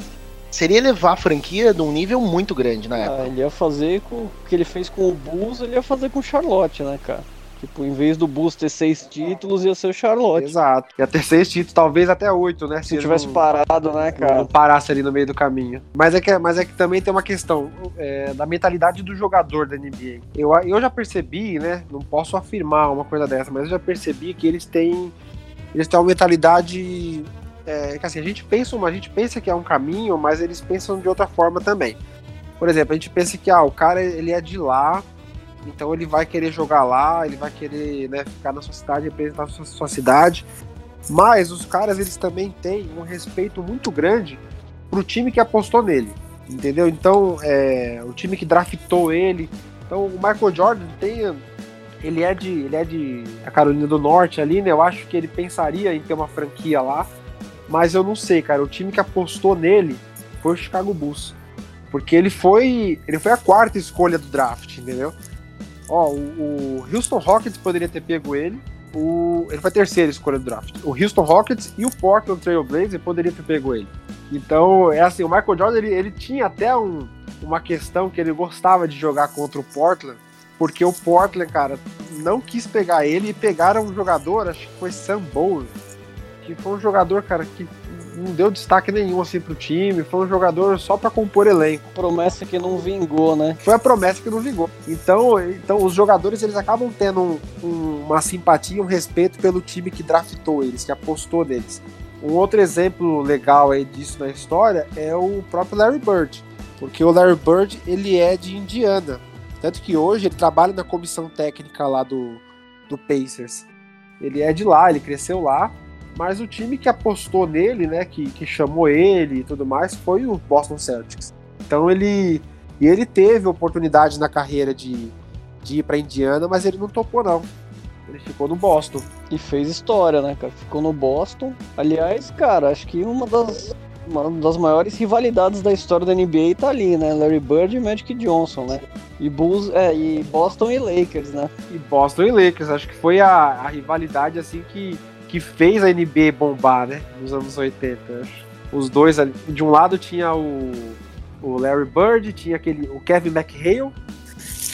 seria levar a franquia de um nível muito grande na época. Ah, ele ia fazer com o que ele fez com o Bulls, ele ia fazer com o Charlotte, né, cara? Tipo, em vez do Bulls ter seis títulos, ia ser o Charlotte. Exato. Ia ter seis títulos, talvez até oito, né? Se, se tivesse não, parado, né, cara? Não parasse ali no meio do caminho. Mas é que, mas é que também tem uma questão é, da mentalidade do jogador da NBA. Eu, eu já percebi, né? Não posso afirmar uma coisa dessa, mas eu já percebi que eles têm. Eles têm uma mentalidade. É, que assim, a gente pensa, a gente pensa que é um caminho, mas eles pensam de outra forma também. Por exemplo, a gente pensa que ah, o cara ele é de lá, então ele vai querer jogar lá, ele vai querer né, ficar na sua cidade, representar a sua, sua cidade. Mas os caras eles também têm um respeito muito grande pro time que apostou nele, entendeu? Então é, o time que draftou ele. Então o Michael Jordan tem, ele é de, ele é de a Carolina do Norte ali, né? Eu acho que ele pensaria em ter uma franquia lá, mas eu não sei, cara. O time que apostou nele foi o Chicago Bulls, porque ele foi, ele foi a quarta escolha do draft, entendeu? Ó, o, o Houston Rockets poderia ter pego ele. O, ele foi a terceira escolha do draft. O Houston Rockets e o Portland Trail Blazers poderia ter pego ele. Então, é assim, o Michael Jordan, ele, ele tinha até um, uma questão que ele gostava de jogar contra o Portland, porque o Portland, cara, não quis pegar ele e pegaram um jogador, acho que foi Sam Bowie, que foi um jogador, cara, que não deu destaque nenhum assim pro time, foi um jogador só para compor elenco. Promessa que não vingou, né? Foi a promessa que não vingou. Então, então os jogadores eles acabam tendo um, um, uma simpatia, um respeito pelo time que draftou eles, que apostou neles. Um outro exemplo legal aí disso na história é o próprio Larry Bird, porque o Larry Bird ele é de Indiana, tanto que hoje ele trabalha na comissão técnica lá do, do Pacers. Ele é de lá, ele cresceu lá, mas o time que apostou nele, né, que, que chamou ele e tudo mais, foi o Boston Celtics. Então ele e ele teve oportunidade na carreira de, de ir para Indiana, mas ele não topou não. Ele ficou no Boston. E fez história, né, cara? Ficou no Boston. Aliás, cara, acho que uma das, uma das maiores rivalidades da história da NBA tá ali, né? Larry Bird e Magic Johnson, né? E Bulls, é, e Boston e Lakers, né? E Boston e Lakers, acho que foi a, a rivalidade assim que, que fez a NBA bombar, né? Nos anos 80. Acho. Os dois ali. De um lado tinha o, o Larry Bird, tinha aquele. o Kevin McHale,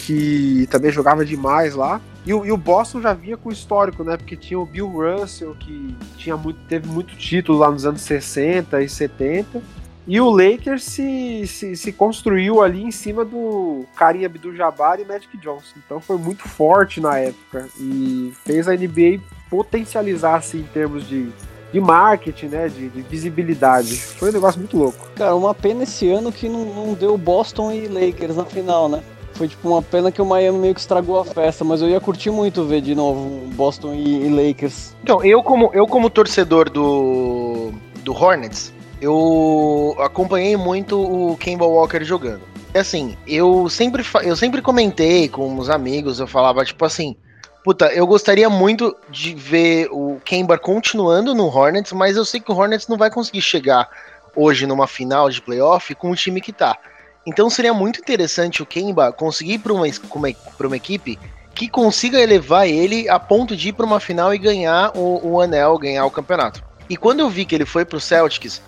que também jogava demais lá. E o, e o, Boston já vinha com histórico, né? Porque tinha o Bill Russell, que tinha muito, teve muito título lá nos anos 60 e 70. E o Lakers se, se, se construiu ali em cima do Karim Abdul-Jabbar e Magic Johnson. Então foi muito forte na época e fez a NBA potencializar assim, em termos de, de marketing, né, de, de, visibilidade. Foi um negócio muito louco. Cara, uma pena esse ano que não, não deu Boston e Lakers na final, né? Foi tipo uma pena que o Miami meio que estragou a festa, mas eu ia curtir muito ver de novo Boston e, e Lakers. Então, eu como, eu como torcedor do, do Hornets, eu acompanhei muito o Kemba Walker jogando. E assim, eu sempre, eu sempre comentei com os amigos, eu falava tipo assim, puta, eu gostaria muito de ver o Kemba continuando no Hornets, mas eu sei que o Hornets não vai conseguir chegar hoje numa final de playoff com o time que tá. Então seria muito interessante o Kemba conseguir ir para uma, uma, uma equipe que consiga elevar ele a ponto de ir para uma final e ganhar o, o, anel, ganhar o campeonato. E quando eu vi que ele foi para o Celtics,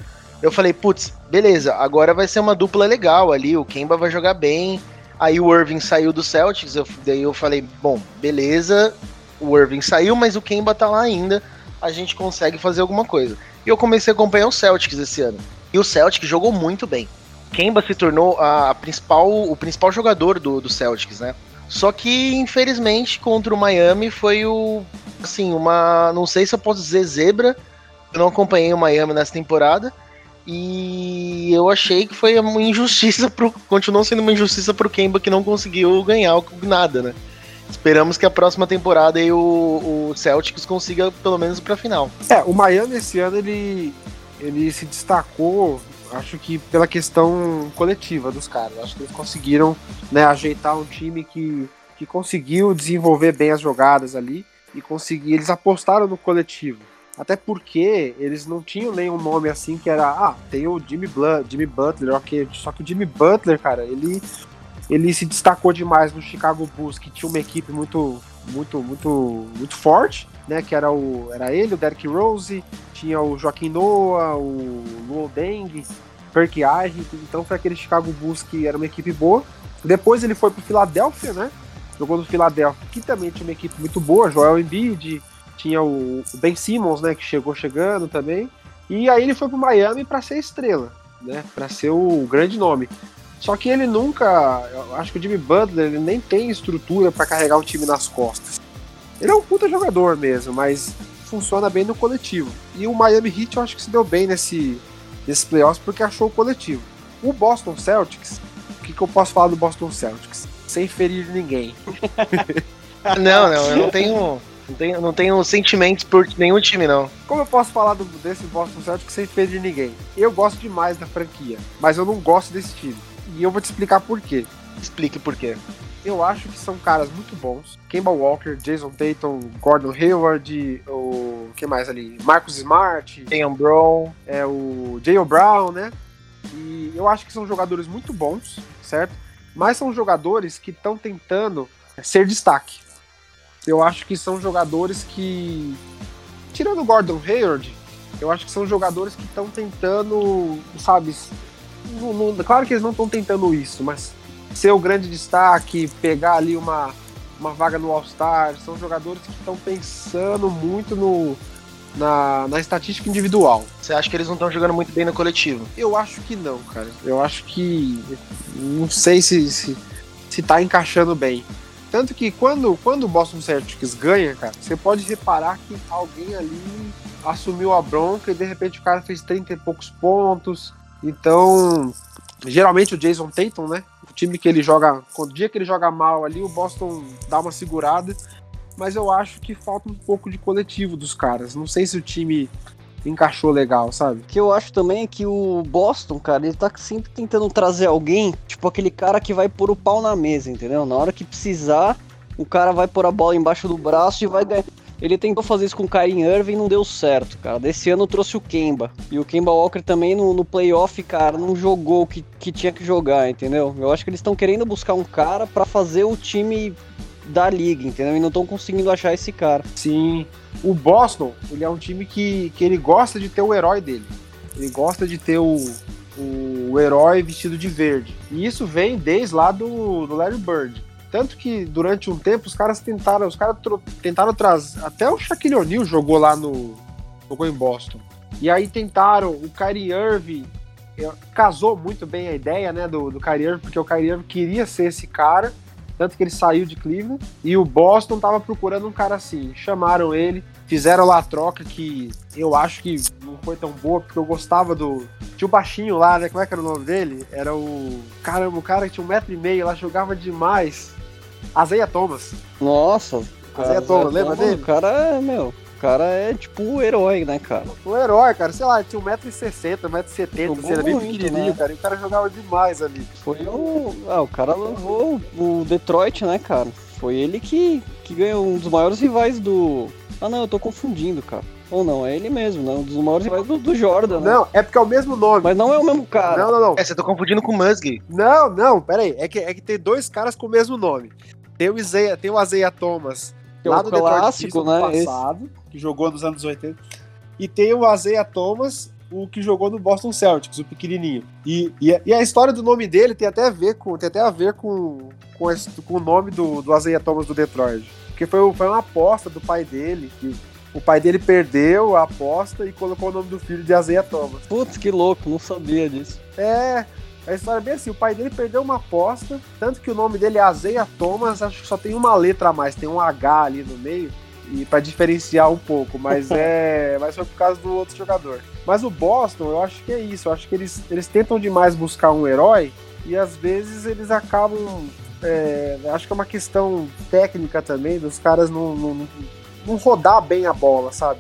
eu falei, putz, beleza, agora vai ser uma dupla legal ali, o Kemba vai jogar bem. Aí o Irving saiu do Celtics, eu, daí eu falei, bom, beleza, o Irving saiu, mas o Kemba tá lá ainda, a gente consegue fazer alguma coisa. E eu comecei a acompanhar o Celtics esse ano. E o Celtics jogou muito bem. Kemba se tornou a principal, o principal jogador do, do Celtics, né? Só que, infelizmente, contra o Miami foi o. Assim, uma. Não sei se eu posso dizer zebra. Eu não acompanhei o Miami nessa temporada. E eu achei que foi uma injustiça pro. Continuou sendo uma injustiça pro Kemba que não conseguiu ganhar nada, né? Esperamos que a próxima temporada aí o, o Celtics consiga pelo menos pra final. É, o Miami esse ano ele, ele se destacou acho que pela questão coletiva dos caras. Acho que eles conseguiram né, ajeitar um time que, que conseguiu desenvolver bem as jogadas ali e conseguir. Eles apostaram no coletivo. Até porque eles não tinham nenhum nome assim que era. Ah, tem o Jimmy, Blunt, Jimmy Butler, ok. Só que o Jimmy Butler, cara, ele, ele se destacou demais no Chicago Bulls, que tinha uma equipe muito, muito, muito, muito forte, né? Que era o. Era ele, o Derrick Rose, tinha o Joaquim Noah, o Luol Deng, Perk então foi aquele Chicago Bulls que era uma equipe boa. Depois ele foi pro Philadelphia, né? Jogou no Philadelphia, que também tinha uma equipe muito boa, Joel Embiid, tinha o Ben Simmons, né, que chegou chegando também. E aí ele foi pro Miami para ser estrela, né? Para ser o grande nome. Só que ele nunca, eu acho que o Jimmy Butler ele nem tem estrutura para carregar o time nas costas. Ele é um puta jogador mesmo, mas funciona bem no coletivo. E o Miami Heat eu acho que se deu bem nesse, nesses playoffs porque achou o coletivo. O Boston Celtics, o que, que eu posso falar do Boston Celtics? Sem ferir ninguém. não, não, eu não tenho. Não tenho, não tenho sentimentos por nenhum time, não. Como eu posso falar do, desse Boston Celtics sem ferir ninguém? Eu gosto demais da franquia, mas eu não gosto desse time. E eu vou te explicar por quê. Explique por quê eu acho que são caras muito bons. Kemba Walker, Jason Tatum, Gordon Hayward, o que mais ali? Marcus Smart, Jayon Brown, é o Jayon Brown, né? E eu acho que são jogadores muito bons, certo? Mas são jogadores que estão tentando ser destaque. Eu acho que são jogadores que tirando o Gordon Hayward, eu acho que são jogadores que estão tentando, sabe, não, não, claro que eles não estão tentando isso, mas ser o grande destaque, pegar ali uma, uma vaga no All-Star. São jogadores que estão pensando muito no, na, na estatística individual. Você acha que eles não estão jogando muito bem no coletivo? Eu acho que não, cara. Eu acho que. Não sei se, se, se tá encaixando bem. Tanto que quando, quando o Boston Celtics ganha, cara, você pode reparar que alguém ali assumiu a bronca e de repente o cara fez 30 e poucos pontos. Então, geralmente o Jason Tatum, né? O time que ele joga, o dia que ele joga mal ali, o Boston dá uma segurada. Mas eu acho que falta um pouco de coletivo dos caras. Não sei se o time encaixou legal, sabe? O que eu acho também é que o Boston, cara, ele tá sempre tentando trazer alguém, tipo aquele cara que vai pôr o pau na mesa, entendeu? Na hora que precisar, o cara vai pôr a bola embaixo do braço e vai ganhar. Ele tentou fazer isso com o Kyrie Irving e não deu certo, cara. Desse ano trouxe o Kemba. E o Kemba Walker também no, no playoff, cara, não jogou o que, que tinha que jogar, entendeu? Eu acho que eles estão querendo buscar um cara para fazer o time da liga, entendeu? E não estão conseguindo achar esse cara. Sim. O Boston, ele é um time que, que ele gosta de ter o herói dele. Ele gosta de ter o, o herói vestido de verde. E isso vem desde lá do, do Larry Bird. Tanto que durante um tempo os caras tentaram, os caras tentaram trazer. Até o Shaquille O'Neal jogou lá no. jogou em Boston. E aí tentaram, o Kyrie Irving eh, casou muito bem a ideia, né, do, do Kyrie Irving, porque o Kyrie Irving queria ser esse cara tanto que ele saiu de Cleveland e o Boston tava procurando um cara assim. Chamaram ele, fizeram lá a troca que eu acho que não foi tão boa, porque eu gostava do. Tinha o baixinho lá, né? Como é que era o nome dele? Era o. Caramba, o cara que tinha um metro e meio lá, jogava demais. Azeia Thomas. Nossa, Azeia Thomas, lembra dele? O cara é, meu, cara é tipo o herói, né, cara? O herói, cara, sei lá, tinha 1,60m, 1,70m, Jogou era bem pequenininho, né? cara, e o cara jogava demais ali. Foi o. Ah, o cara levou o Detroit, né, cara? Foi ele que, que ganhou um dos maiores rivais do. Ah, não, eu tô confundindo, cara. Ou não, é ele mesmo, né? Um dos maiores rivais do, do Jordan, né? Não, é porque é o mesmo nome. Mas não é o mesmo cara. Não, não, não. É, você tá confundindo com o Musgrave. Não, não, peraí. É que, é que tem dois caras com o mesmo nome. Tem o, Isaiah, tem o Isaiah Thomas, Que é lá o do Detroit clássico, Pistons do né, esse. Que jogou nos anos 80. E tem o Isaiah Thomas, o que jogou no Boston Celtics, o pequenininho. E, e, a- e a história do nome dele tem até a ver com, tem até a ver com, com, esse- com o nome do, do Isaiah Thomas do Detroit. Porque foi, foi uma aposta do pai dele, que o pai dele perdeu a aposta e colocou o nome do filho de Isaiah Thomas. Putz, que louco, não sabia disso. É, a história é bem assim, o pai dele perdeu uma aposta, tanto que o nome dele é Azeia Thomas, acho que só tem uma letra a mais, tem um H ali no meio, e para diferenciar um pouco, mas é, mas foi por causa do outro jogador. Mas o Boston, eu acho que é isso, eu acho que eles, eles tentam demais buscar um herói e às vezes eles acabam, é, acho que é uma questão técnica também dos caras não, não, não- rodar bem a bola, sabe?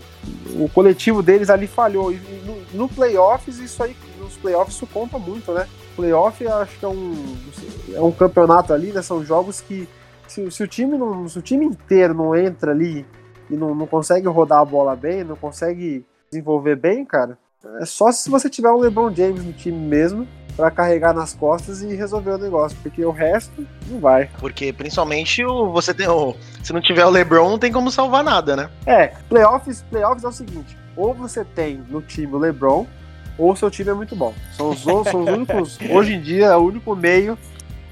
O coletivo deles ali falhou e no, no playoffs isso aí, nos playoffs isso conta muito, né? playoff eu acho que é um, é um campeonato ali, né? São jogos que se, se o time não, se o time inteiro não entra ali e não, não consegue rodar a bola bem, não consegue desenvolver bem, cara, é só se você tiver um LeBron James no time mesmo pra carregar nas costas e resolver o negócio, porque o resto não vai. Porque principalmente o, você tem o. Se não tiver o LeBron, não tem como salvar nada, né? É, playoffs, playoffs é o seguinte, ou você tem no time o LeBron, ou seu time é muito bom. São os, são os únicos, hoje em dia, é o único meio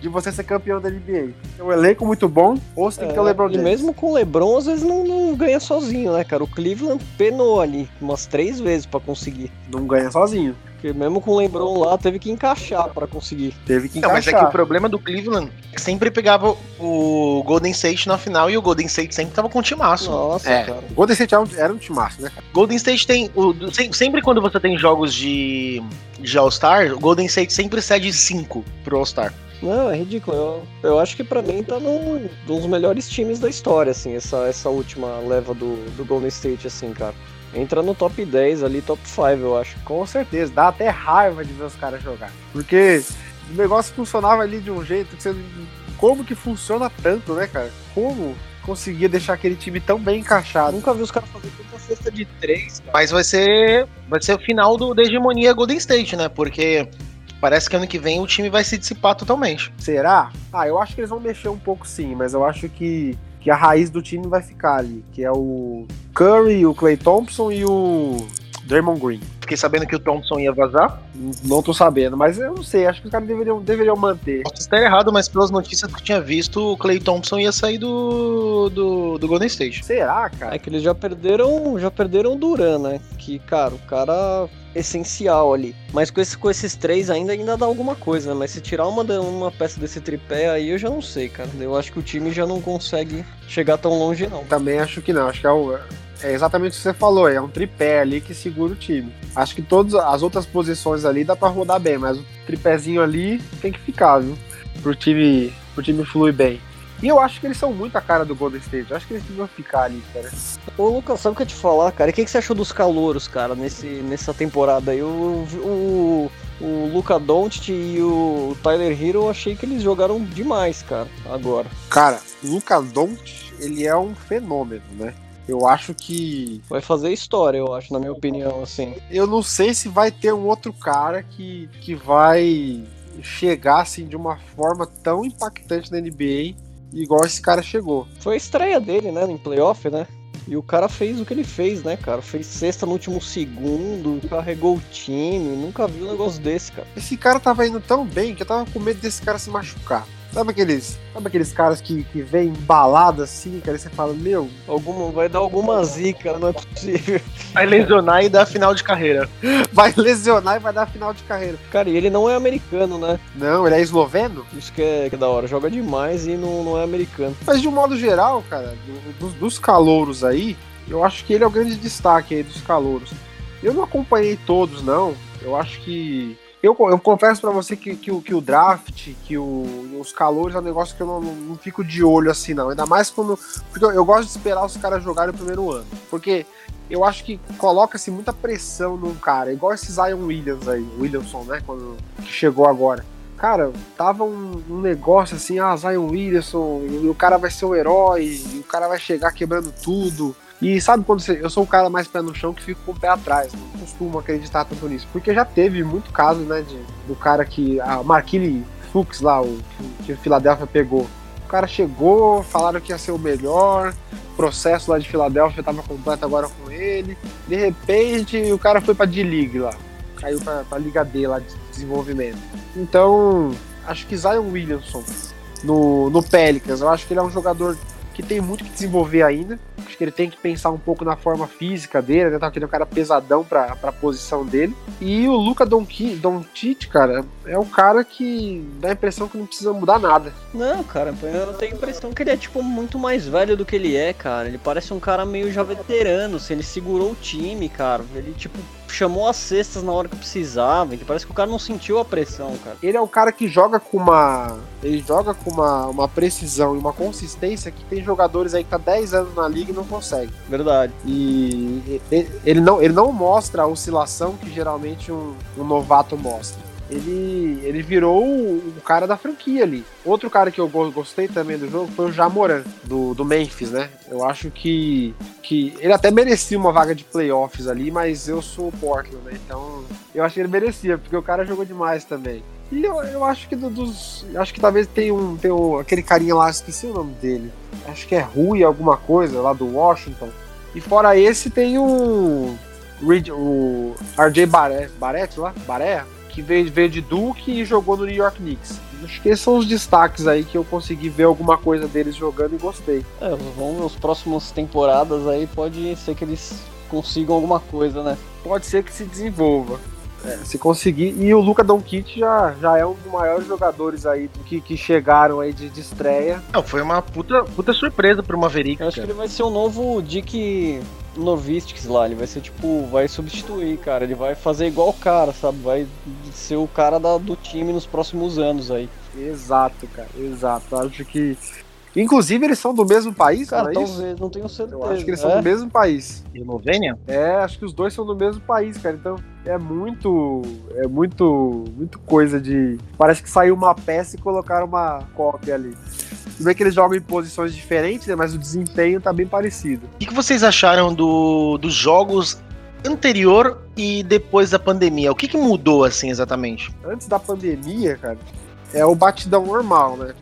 de você ser campeão da NBA. Tem um elenco muito bom, ou você tem que ter o LeBron É, e James. mesmo com o LeBron, às vezes não, não ganha sozinho, né, cara? O Cleveland penou ali umas três vezes pra conseguir. Não ganha sozinho. Porque mesmo com o LeBron lá, teve que encaixar pra conseguir. Teve que Não, mas encaixar. é que o problema do Cleveland é que sempre pegava o Golden State na final e o Golden State sempre tava com um timaço. Nossa, É, cara. o Golden State era um, era um timaço, né? Golden State tem. O, sempre quando você tem jogos de, de All-Star, o Golden State sempre cede 5 pro All-Star. Não, é ridículo. Eu, eu acho que pra mim tá num dos melhores times da história, assim, essa, essa última leva do, do Golden State, assim, cara. Entra no top 10 ali, top 5, eu acho. Com certeza. Dá até raiva de ver os caras jogar. Porque o negócio funcionava ali de um jeito que você. Como que funciona tanto, né, cara? Como conseguia deixar aquele time tão bem encaixado? Nunca vi os caras fazer tanta cesta de 3, cara. Mas vai ser. Vai ser o final do, da hegemonia Golden State, né? Porque parece que ano que vem o time vai se dissipar totalmente. Será? Ah, eu acho que eles vão mexer um pouco sim, mas eu acho que, que a raiz do time vai ficar ali, que é o Curry, o Clay Thompson e o Draymond Green. Fiquei sabendo que o Thompson ia vazar. Não tô sabendo, mas eu não sei, acho que os caras deveriam, deveriam manter. Posso estar errado, mas pelas notícias que eu tinha visto, o Clay Thompson ia sair do, do, do Golden State. Será, cara? É que eles já perderam, já perderam o Duran, né? Que, cara, o cara essencial ali. Mas com, esse, com esses três ainda ainda dá alguma coisa, né? Mas se tirar uma, uma peça desse tripé aí, eu já não sei, cara. Eu acho que o time já não consegue chegar tão longe, não. Também acho que não, acho que é, o- É exatamente o que você falou, é um tripé ali que segura o time. Acho que todas as outras posições ali dá para rodar bem, mas o tripézinho ali tem que ficar, viu? Pro time, pro time fluir bem. E eu acho que eles são muito a cara do Golden State. Eu acho que eles deviam ficar ali, cara. Ô, Lucas, sabe o que eu te falar, cara? E o que, que você achou dos calouros, cara, nesse, nessa temporada aí? O, o, o Luca Doncic e o Tyler Hero, eu achei que eles jogaram demais, cara, agora. Cara, o Luca Doncic, ele é um fenômeno, né? Eu acho que. Vai fazer história, eu acho, na minha opinião, assim. Eu não sei se vai ter um outro cara que, que vai chegar assim de uma forma tão impactante na NBA igual esse cara chegou. Foi a estreia dele, né, em playoff, né? E o cara fez o que ele fez, né, cara? Fez sexta no último segundo, carregou o time. Nunca vi um negócio desse, cara. Esse cara tava indo tão bem que eu tava com medo desse cara se machucar. Sabe aqueles, sabe aqueles caras que, que vem embalado assim, cara? E você fala, meu. Alguma, vai dar alguma zica, não é possível. Vai lesionar e dar final de carreira. Vai lesionar e vai dar final de carreira. Cara, e ele não é americano, né? Não, ele é esloveno? Isso que é, que é da hora. Joga demais e não, não é americano. Mas de um modo geral, cara, do- dos, dos calouros aí, eu acho que ele é o grande destaque aí dos calouros. Eu não acompanhei todos, não. Eu acho que. Eu, eu confesso pra você que, que, o- que o draft, que o- os calores é um negócio que eu não, não- não fico de olho assim, não. Ainda mais quando. Porque eu, gosto de esperar os caras jogarem o primeiro ano. Porque eu acho que coloca-se muita pressão num cara. Igual esse Zion Williams aí, Williamson, né? Quando, que chegou agora. Cara, tava um, um negócio assim, ah, Zion Williamson, e o cara vai ser o herói, e o cara vai chegar quebrando tudo. E sabe quando você. Eu sou o cara mais pé no chão que fico com o pé atrás. Não costumo acreditar tanto nisso. Porque já teve muito caso, né, de, do cara que. A Marquille Fuchs lá, o que o Filadélfia pegou. O cara chegou, falaram que ia ser o melhor, o processo lá de Filadélfia estava completo agora com ele. De repente, o cara foi pra D-League lá. Caiu pra, pra Liga D lá de desenvolvimento. Então, acho que Zion Williamson no, no Pelicans, eu acho que ele é um jogador que tem muito que desenvolver ainda. Acho que ele tem que pensar um pouco na forma física dele, né? Tá querendo um cara pesadão pra, pra posição dele. E o Luca Doncic, cara, é um cara que dá a impressão que não precisa mudar nada. Não, cara, eu tenho a impressão que ele é, tipo, muito mais velho do que ele é, cara. Ele parece um cara meio já veterano, se ele segurou o time, cara. Ele, tipo, chamou as cestas na hora que precisava. Que parece que o cara não sentiu a pressão, cara. Ele é um cara que joga com uma. Ele joga com uma, uma precisão e uma consistência que tem jogadores aí que tá 10 anos na liga e não consegue. Verdade. E e- ele não, ele não mostra a oscilação que geralmente um, um novato mostra. Ele, ele virou o, o cara da franquia ali. Outro cara que eu go- gostei também do jogo foi o Jamoran, do, do Memphis, né? Eu acho que, que ele até merecia uma vaga de playoffs ali, mas eu sou o Portland, né? Então eu acho que ele merecia, porque o cara jogou demais também. E eu, eu acho que do- dos. Acho que talvez tem um, tem um. Aquele carinha lá, esqueci o nome dele. Acho que é Rui alguma coisa, lá do Washington. E fora esse tem o. O RJ Barrett, Barrett lá? Baré? Que veio, veio de Duke e jogou no New York Knicks. Acho que esses são os destaques aí que eu consegui ver alguma coisa deles jogando e gostei. É, vamos ver os próximos temporadas aí, pode ser que eles consigam alguma coisa, né? Pode ser que se desenvolva. É, se conseguir. E o Luca Doncic já, já é um dos maiores jogadores aí que, que chegaram aí de, de estreia. Não, foi uma puta, puta surpresa pro Maverick. Eu acho que ele vai ser o novo Dick Novistics lá. Ele vai ser tipo, vai substituir, cara. Ele vai fazer igual o cara, sabe? Vai ser o cara da- do time nos próximos anos aí. Exato, cara. Exato. Acho que. Inclusive, eles são do mesmo país, Cara, não é isso? talvez, não tenho certeza. Eu acho que eles são é? do mesmo país. Eslovênia? É, acho que os dois são do mesmo país, cara. Então é muito. É muito. Muito coisa de. Parece que saiu uma peça e colocaram uma cópia ali. Tudo bem que eles jogam em posições diferentes, né? Mas o desempenho tá bem parecido. O que, que vocês acharam do, dos jogos anterior e depois da pandemia? O que, que mudou, assim, exatamente? Antes da pandemia, cara, é o batidão normal, né?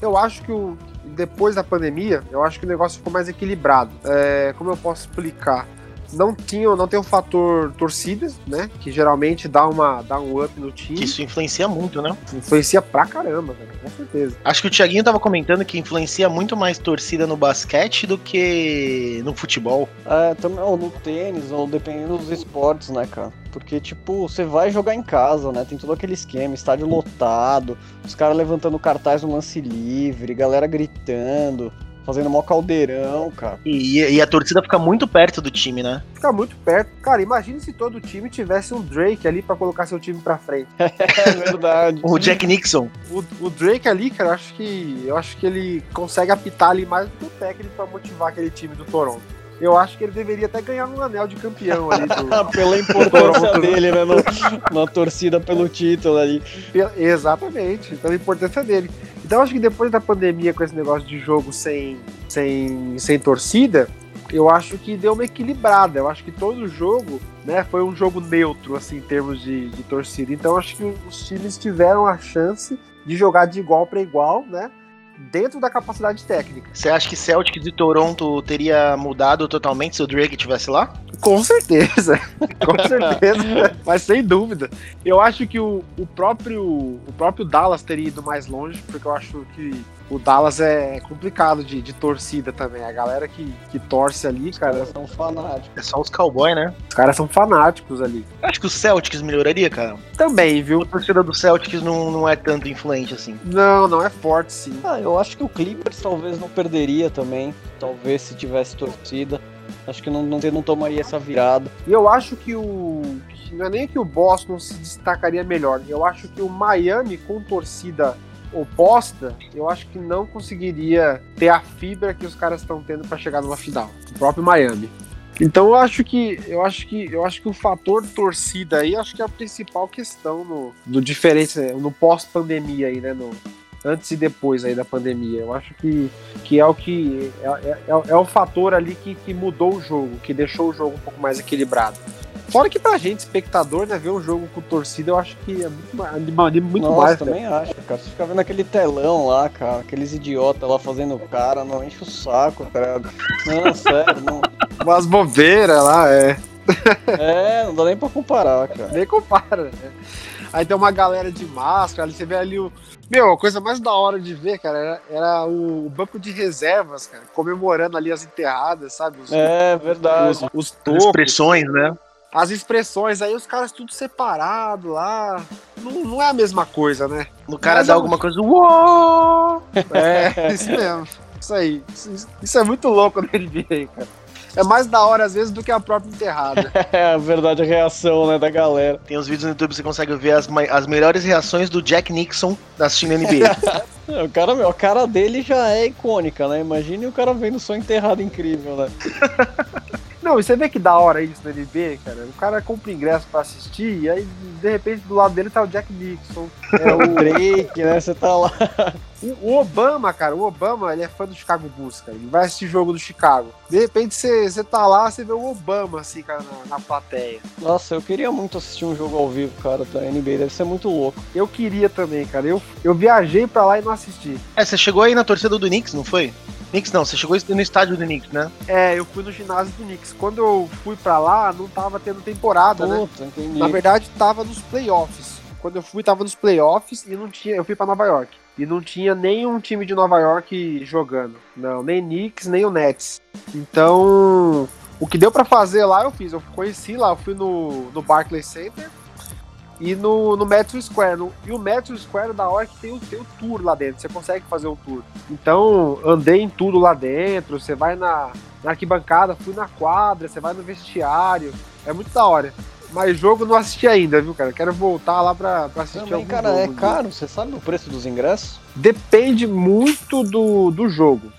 Eu acho que o. Depois da pandemia, eu acho que o negócio ficou mais equilibrado. É, como eu posso explicar? Não tinha, não tem o fator torcida, né? Que geralmente dá, uma, dá um up no time. Que isso influencia muito, né? Influencia pra caramba, cara, com certeza. Acho que o Thiaguinho tava comentando que influencia muito mais torcida no basquete do que no futebol. É, também, ou no tênis, ou dependendo dos esportes, né, cara? Porque, tipo, você vai jogar em casa, né? Tem todo aquele esquema, estádio lotado, os caras levantando cartaz no lance livre, galera gritando. Fazendo mó caldeirão, cara. E, e a torcida fica muito perto do time, né? Fica muito perto. Cara, imagine se todo time tivesse um Drake ali pra colocar seu time pra frente. É verdade. O Jack Nixon. O, o Drake ali, cara, eu acho que eu acho que ele consegue apitar ali mais do que o técnico pra motivar aquele time do Toronto. Eu acho que ele deveria até ganhar um anel de campeão ali. Do, Pela importância dele, né? No, na torcida pelo título ali. Exatamente, pela importância dele. Então acho que depois da pandemia, com esse negócio de jogo sem, sem, sem torcida, eu acho que deu uma equilibrada. Eu acho que todo jogo né, foi um jogo neutro, assim, em termos de, de torcida. Então acho que os times tiveram a chance de jogar de igual para igual, né? Dentro da capacidade técnica. Você acha que Celtics e Toronto teria mudado totalmente se o Drake estivesse lá? Com certeza, com certeza, mas sem dúvida. Eu acho que o, o, próprio, o próprio Dallas teria ido mais longe, porque eu acho que o Dallas é complicado de, de torcida também. A galera que, que torce ali, cara, São fanáticos. É só os cowboys, né? os caras são fanáticos ali. Eu acho que o Celtics melhoraria, cara. Também, viu? A torcida do Celtics não, não é tanto influente assim. Não, não é forte, sim. Ah, eu acho que o Clippers talvez não perderia também. Talvez se tivesse torcida. Acho que não, não, não tomaria essa virada. E eu acho que o. Não é nem que o Boston se destacaria melhor. Eu acho que o Miami com torcida oposta, eu acho que não conseguiria ter a fibra que os caras estão tendo para chegar numa final. O próprio Miami. Então eu acho que eu acho que eu acho que o fator torcida aí acho que é a principal questão no, no diferente no pós-pandemia aí, né? No, antes e depois aí da pandemia. Eu acho que, que é o que é, é, é- é o fator ali que, que mudou o jogo, que deixou o jogo um pouco mais equilibrado. Fora que pra gente, espectador, né, ver um jogo com torcida, eu acho que é muito, mais- anima, anima muito Nossa, mais. cara. também acho, cara. Você fica vendo aquele telão lá, cara, aqueles idiotas lá fazendo cara, não enche o saco, cara. Não, sério, não. Umas bobeiras lá, é. É, não dá nem pra comparar, cara. Nem compara, né? Aí tem uma galera de máscara, ali você vê ali o. Meu, a coisa mais da hora de ver, cara, era, era o banco de reservas, cara, comemorando ali as enterradas, sabe? Os, É, verdade. os, os As expressões, né? As expressões, aí os caras tudo separado lá. Não, não é a mesma coisa, né? O cara Mas dá eu- alguma coisa. Uou! É, isso mesmo. Isso aí. Isso, isso é muito louco na NBA, cara. É mais da hora, às vezes, do que a própria enterrada. É, a verdade, a reação, né, da galera. Tem os vídeos no YouTube que você consegue ver as, as melhores reações do Jack Nixon assistindo NBA. É, O cara, meu, a cara dele já é icônica, né? Imagine o cara vendo só enterrado incrível, né? Não, e você vê que da hora isso na NBA, cara. O cara compra ingresso pra assistir, e aí, de repente, do lado dele tá o Jack Nixon. É O Drake, né? Você tá lá. o- o Obama, cara. O Obama, ele é fã do Chicago Bulls, cara. Ele vai assistir jogo do Chicago. De repente, você, você tá lá, você vê o Obama, assim, cara, na, na plateia. Nossa, eu queria muito assistir um jogo ao vivo, cara, da NBA. Deve ser muito louco. Eu queria também, cara. Eu, eu viajei pra lá e não assisti. é, você chegou aí na torcida do Knicks, não foi? Knicks não, você chegou no estádio do Knicks, né? É, eu fui no ginásio do Knicks. Quando eu fui pra lá, não tava tendo temporada, né? Puta, entendi. Na verdade, tava nos playoffs. Quando eu fui, tava nos playoffs e não tinha. Eu fui pra Nova York. E não tinha nenhum time de Nova York jogando. Não, nem Knicks, nem o Nets. Então, o que deu pra fazer lá, eu fiz. Eu conheci lá, eu fui no, no Barclays Center e no, no Metro Square. No- e o Metro Square é da hora que tem o, o tour lá dentro. Você consegue fazer o tour. Então, andei em tudo lá dentro. Você vai na, na arquibancada, fui na quadra, você vai no vestiário. É muito da hora. Mas jogo não assisti ainda, viu, cara? Quero voltar lá pra, pra assistir Também, algum cara, jogo, é viu? caro. Você sabe o preço dos ingressos? Depende muito do, do jogo.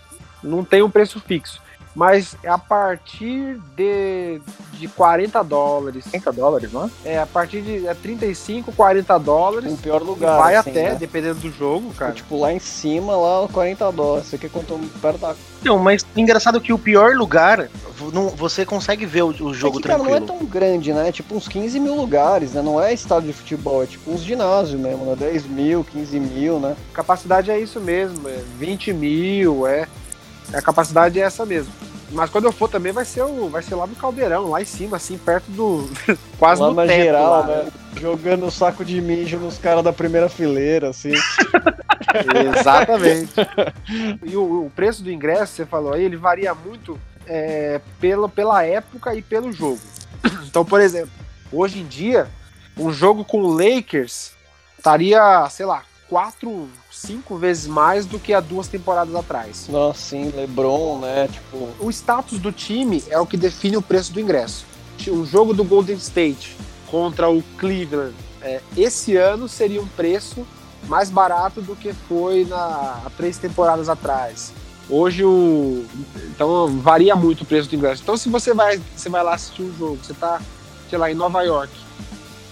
Não tem um preço fixo. Mas é a partir de, de 40 dólares. 30 dólares, não é? É, a partir de é 35, 40 dólares. Em pior lugar. vai assim, até, né? dependendo do jogo, cara. Tipo, lá em cima, lá 40 dólares. Você quer quanto perto da. Não, mas engraçado que o pior lugar, não, você consegue ver o, o jogo é que, cara, não é tranquilo. tão grande, né? Tipo uns 15 mil lugares, né? Não é estádio de futebol, é tipo uns ginásios mesmo, né? 10 mil, 15 mil, né? Capacidade é isso mesmo, é 20 mil, é. A capacidade é essa mesmo. Mas quando eu for também vai ser, o, vai ser lá no caldeirão, lá em cima, assim, perto do. quase lá no na teto. geral, lá, né? Jogando saco de mijo nos caras da primeira fileira, assim. Exatamente. e o, o preço do ingresso, você falou aí, ele varia muito é, pela, pela época e pelo jogo. Então, por exemplo, hoje em dia, um jogo com o Lakers estaria, sei lá, quatro, cinco vezes mais do que há duas temporadas atrás. Nossa, sim, LeBron, né? Tipo, O status do time é o que define o preço do ingresso. O jogo do Golden State contra o Cleveland é, esse ano seria um preço mais barato do que foi na, há três temporadas atrás. Hoje o. Então varia muito o preço do ingresso. Então se você vai, você vai lá assistir um jogo, você tá, sei lá, em Nova York,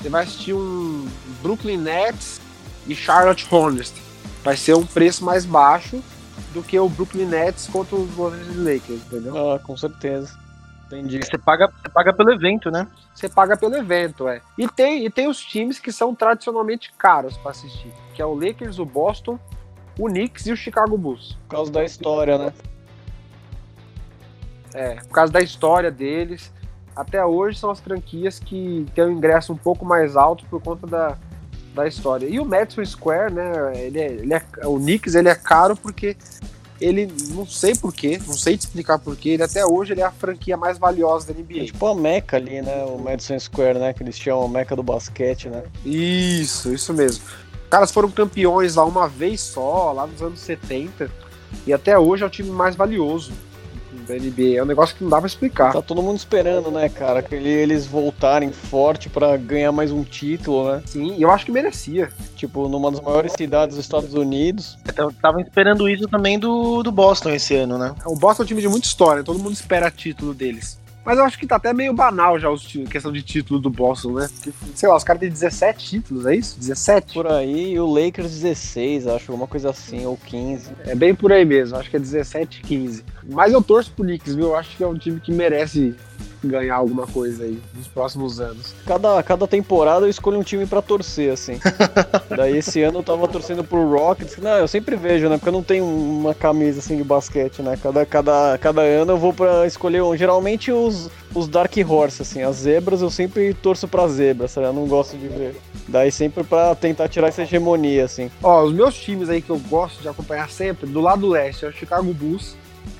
você vai assistir um Brooklyn Nets e Charlotte Hornets. Vai ser um preço mais baixo do que o Brooklyn Nets contra os Los Angeles Lakers, entendeu? ah, com certeza. Entendi. Você paga, você paga pelo evento, né? Você paga pelo evento, é. E tem, e tem os times que são tradicionalmente caros para assistir, que é o Lakers, o Boston, o Knicks e o Chicago Bulls. Por causa da história, né? É, por causa da história deles. Até hoje são as franquias que têm um ingresso um pouco mais alto por conta da, da história. E o Madison Square, né? Ele é, ele é, o Knicks ele é caro porque ele não sei porquê, não sei te explicar porquê, ele até hoje ele é a franquia mais valiosa da É NBA. tipo a Meca ali, né? O Madison Square, né? Que eles chamam a Meca do basquete, né? Isso, isso mesmo. Caras foram campeões lá uma vez só, lá nos anos 70, e até hoje é o time mais valioso da NBA. É um negócio que não dá pra explicar. Tá todo mundo esperando, né, cara? Que ele- eles voltarem forte pra ganhar mais um título, né? Sim, e eu acho que merecia. Tipo, numa das maiores cidades dos Estados Unidos. Eu tava esperando isso também do, do Boston esse ano, né? O Boston é um time de muita história, todo mundo espera título deles. Mas eu acho que tá até meio banal já a questão de título do Boston, né? Porque, sei lá, os caras têm 17 títulos, é isso? 17? Por aí, e o Lakers 16, acho, alguma coisa assim, ou 15. É bem por aí mesmo, acho que é 17, 15. Mas eu torço pro Knicks, viu? Eu acho que é um time que merece ganhar alguma coisa aí nos próximos anos. Cada, cada temporada eu escolho um time pra torcer, assim. Daí esse ano eu tava torcendo pro Rockets. Não, eu sempre vejo, né? Porque eu não tenho uma camisa assim de basquete, né? Cada, cada, cada ano eu vou pra escolher um. Geralmente os, os Dark Horse, assim, as zebras eu sempre torço pra zebra, sabe? Eu não gosto de ver. Daí sempre pra tentar tirar essa hegemonia, assim. Ó, os meus times aí que eu gosto de acompanhar sempre, do lado leste, é o Chicago Bulls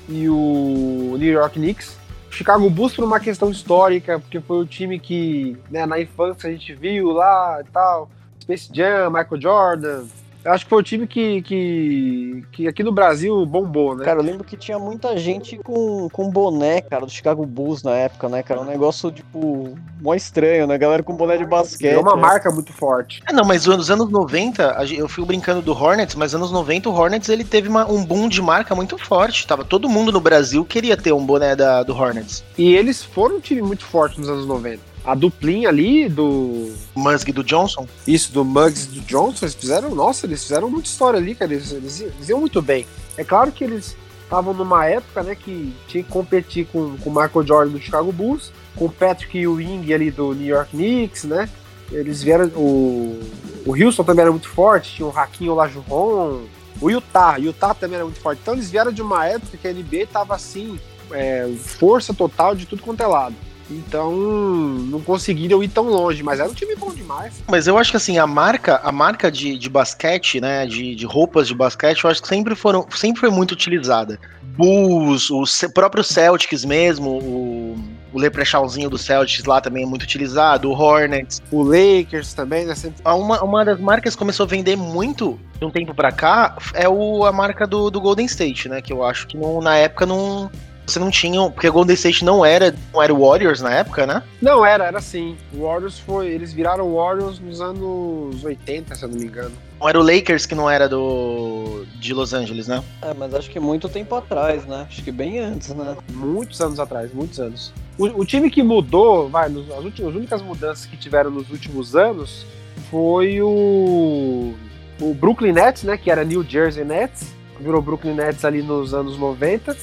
e o New York Knicks. Chicago Bulls por uma questão histórica, porque foi o time que, né, na infância a gente viu lá e tal. Space Jam, Michael Jordan. Eu acho que foi o time que, que, que aqui no Brasil bombou, né? Cara, eu lembro que tinha muita gente com, com boné, cara, do Chicago Bulls na época, né, cara? Um negócio, tipo, mó estranho, né? Galera com boné de basquete. É uma né? marca muito forte. É, não, mas nos anos 90, a gen- eu fui brincando do Hornets, mas anos 90 o Hornets ele teve uma- um boom de marca muito forte. Tava todo mundo no Brasil queria ter um boné da, do Hornets. E eles foram um time muito forte nos anos 90. A duplinha ali do. O Munsg e do Johnson. Isso, do Muggs e do Johnson, eles fizeram. Nossa, eles fizeram muita história ali, cara. Eles, eles, eles iam muito bem. É claro que eles estavam numa época, né, que tinha que competir com, com o Michael Jordan do Chicago Bulls, com o Patrick Ewing ali do New York Knicks, né? Eles vieram. O, o Houston também era muito forte, tinha o Hakim Olajuwon. O Utah, Utah também era muito forte. Então eles vieram de uma época que a NBA tava assim, é, força total de tudo quanto é lado. Então não conseguiram ir tão longe, mas era um time bom demais. Mas eu acho que assim, a marca, a marca de, de basquete, né? De, de roupas de basquete, eu acho que sempre foram, sempre foi muito utilizada. Bulls, o próprio Celtics mesmo, o, o leprechauzinho do Celtics lá também é muito utilizado, o Hornets. O Lakers também, né? Sempre Uma, uma das marcas que começou a vender muito de um tempo pra cá é o, a marca do, do Golden State, né? Que eu acho que não- na época não. Você não tinha. Porque o Golden State não era, não era o Warriors na época, né? Não, era, era assim. O Warriors foi. Eles viraram Warriors nos anos 80, se eu não me engano. Não era o Lakers que não era do. de Los Angeles, né? É, mas acho que muito tempo atrás, né? Acho que bem antes, né? Muitos anos atrás, muitos anos. O, o time que mudou, vai, nos- as, últimas, as únicas mudanças que tiveram nos últimos anos foi o. O Brooklyn Nets, né? Que era New Jersey Nets. Virou Brooklyn Nets ali nos anos 90.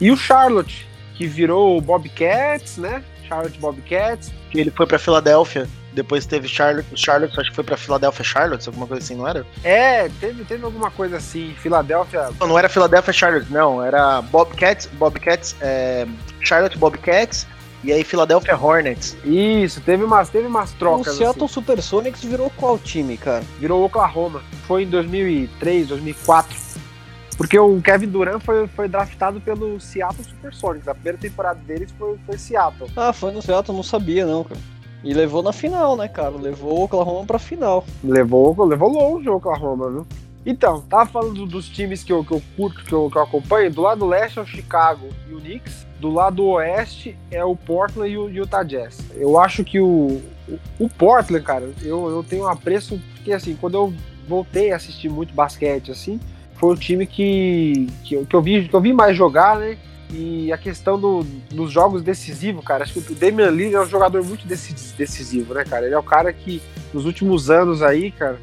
E o Charlotte, que virou o Bobcats, né? Charlotte Bobcats. Que ele foi pra Filadélfia. Depois teve Charlotte, Charlotte, acho que foi pra Philadelphia Charlotte, alguma coisa assim, não era? É, teve, teve alguma coisa assim. Filadélfia Não, não era Philadelphia Charlotte, não. Era Bobcats, Bobcats, é, Charlotte Bobcats e aí Philadelphia Hornets. Isso, teve umas, teve umas O trocas. Seattle assim. Supersonics virou qual time, cara? Virou Oklahoma. Foi em 2003, 2004. Porque o Kevin Durant foi, foi draftado pelo Seattle Supersonics. A primeira temporada deles foi, foi Seattle. Ah, foi no Seattle, não sabia não, cara. E levou na final, né, cara? Levou o Oklahoma pra final. Levou, levou longe o Oklahoma, viu? Então, tava falando dos times que eu, que eu curto, que eu, que eu acompanho. Do lado leste é o Chicago e o Knicks. Do lado oeste é o Portland e o Utah Jazz. Eu acho que o, o, Portland, cara, eu, eu tenho um apreço, porque assim, quando eu voltei a assistir muito basquete, assim, foi o time que, que, eu, que, eu vi, que eu vi mais jogar, né? E a questão do, dos jogos decisivos, cara, acho que o Damian Lillard é um jogador muito decisivo, né, cara? Ele é o cara que, nos últimos anos aí, cara,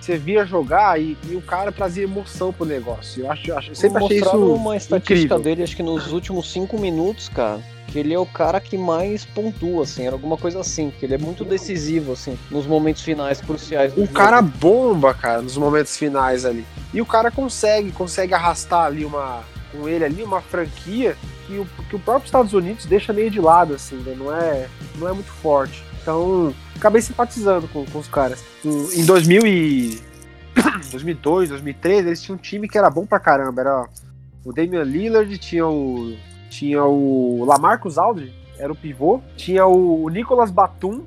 você via jogar e, e, o cara trazia emoção pro negócio. Eu, acho, eu sempre achei isso uma estatística incrível. dele, acho que nos últimos cinco minutos, cara, que ele é o cara que mais pontua, assim, era alguma coisa assim, que ele é muito decisivo, assim, nos momentos finais cruciais. O cara bomba, cara, nos momentos finais ali. E o cara consegue, consegue arrastar ali uma, com ele ali, uma franquia que o, que o próprio Estados Unidos deixa meio de lado, assim, né? não, é, não é muito forte. Então, acabei simpatizando com, com os caras. Em 2000 e... 2002, 2003, eles tinham um time que era bom pra caramba. Era o Damian Lillard, tinha o, tinha o Lamarcus Aldridge, era o pivô. Tinha o Nicolas Batum,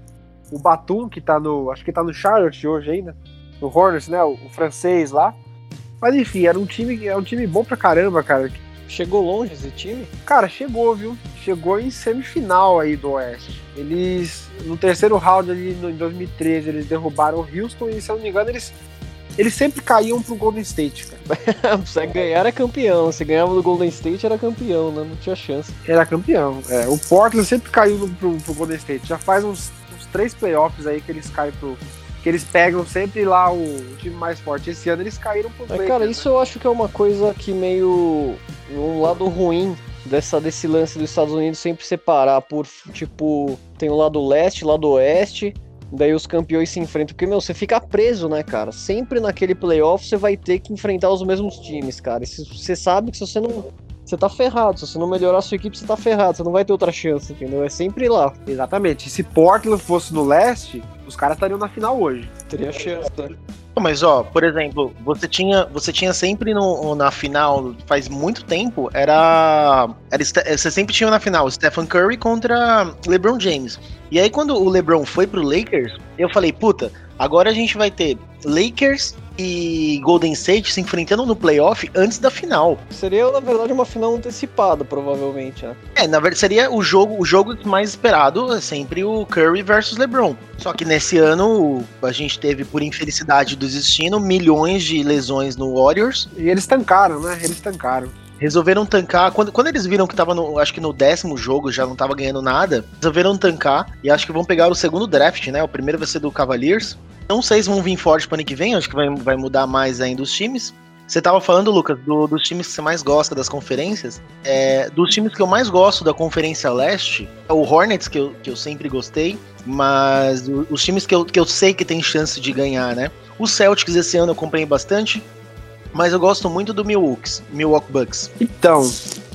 o Batum que tá no, acho que tá no Charlotte hoje ainda, no Hornets, né, o, o francês lá. Mas enfim, era um time, era um time bom pra caramba, cara. Chegou longe esse time? Cara, chegou, viu? Chegou em semifinal aí do Oeste. Eles, no terceiro round ali em 2013, eles derrubaram o Houston e, se eu não me engano, eles, eles sempre caíam pro Golden State, cara. Você ganhar era campeão. Se ganhava do Golden State era campeão, né? Não tinha chance. Era campeão. É, o Portland sempre caiu pro, pro Golden State. Já faz uns, uns três playoffs aí que eles caem pro, que eles pegam sempre lá o, time mais forte. Esse ano eles caíram pro Lakers. Cara, isso né? eu acho que é uma coisa que meio. um lado ruim dessa, desse lance dos Estados Unidos sempre separar por, tipo, tem o lado leste, lado oeste, daí os campeões se enfrentam. Porque, meu, você fica preso, né, cara? Sempre naquele playoff você vai ter que enfrentar os mesmos times, cara. Você sabe que se você não você tá ferrado. Se você não melhorar a sua equipe, você tá ferrado. Você não vai ter outra chance, entendeu? É sempre lá. Exatamente. E se Portland fosse no leste, os caras estariam na final hoje. Teria chance, né? Mas ó, por exemplo, você tinha, você tinha sempre no, na final, faz muito tempo, era, era você sempre tinha na final Stephen Curry contra LeBron James. E aí quando o LeBron foi pro Lakers, eu falei, puta, agora a gente vai ter Lakers e Golden State se enfrentando no playoff antes da final. Seria, na verdade, uma final antecipada, provavelmente, né? É, na verdade, seria o jogo, o jogo mais esperado é sempre o Curry versus LeBron. Só que nesse ano a gente teve, por infelicidade do destino, milhões de lesões no Warriors. E eles tancaram, né? Eles tancaram resolveram tancar. Quando, quando eles viram que tava no, acho que no décimo jogo, já não tava ganhando nada, resolveram tancar e acho que vão pegar o segundo draft, né? O primeiro vai ser do Cavaliers. Não sei se vão vir forte para ano que vem, acho que vai, vai mudar mais ainda os times. Você estava falando, Lucas, do, dos times que você mais gosta das conferências. É, dos times que eu mais gosto da Conferência Leste, é o Hornets, que eu, que eu sempre gostei, mas os times que eu, que eu sei que tem chance de ganhar, né? Os Celtics esse ano eu acompanhei bastante, mas eu gosto muito do Milwaukee, Milwaukee Bucks. Então,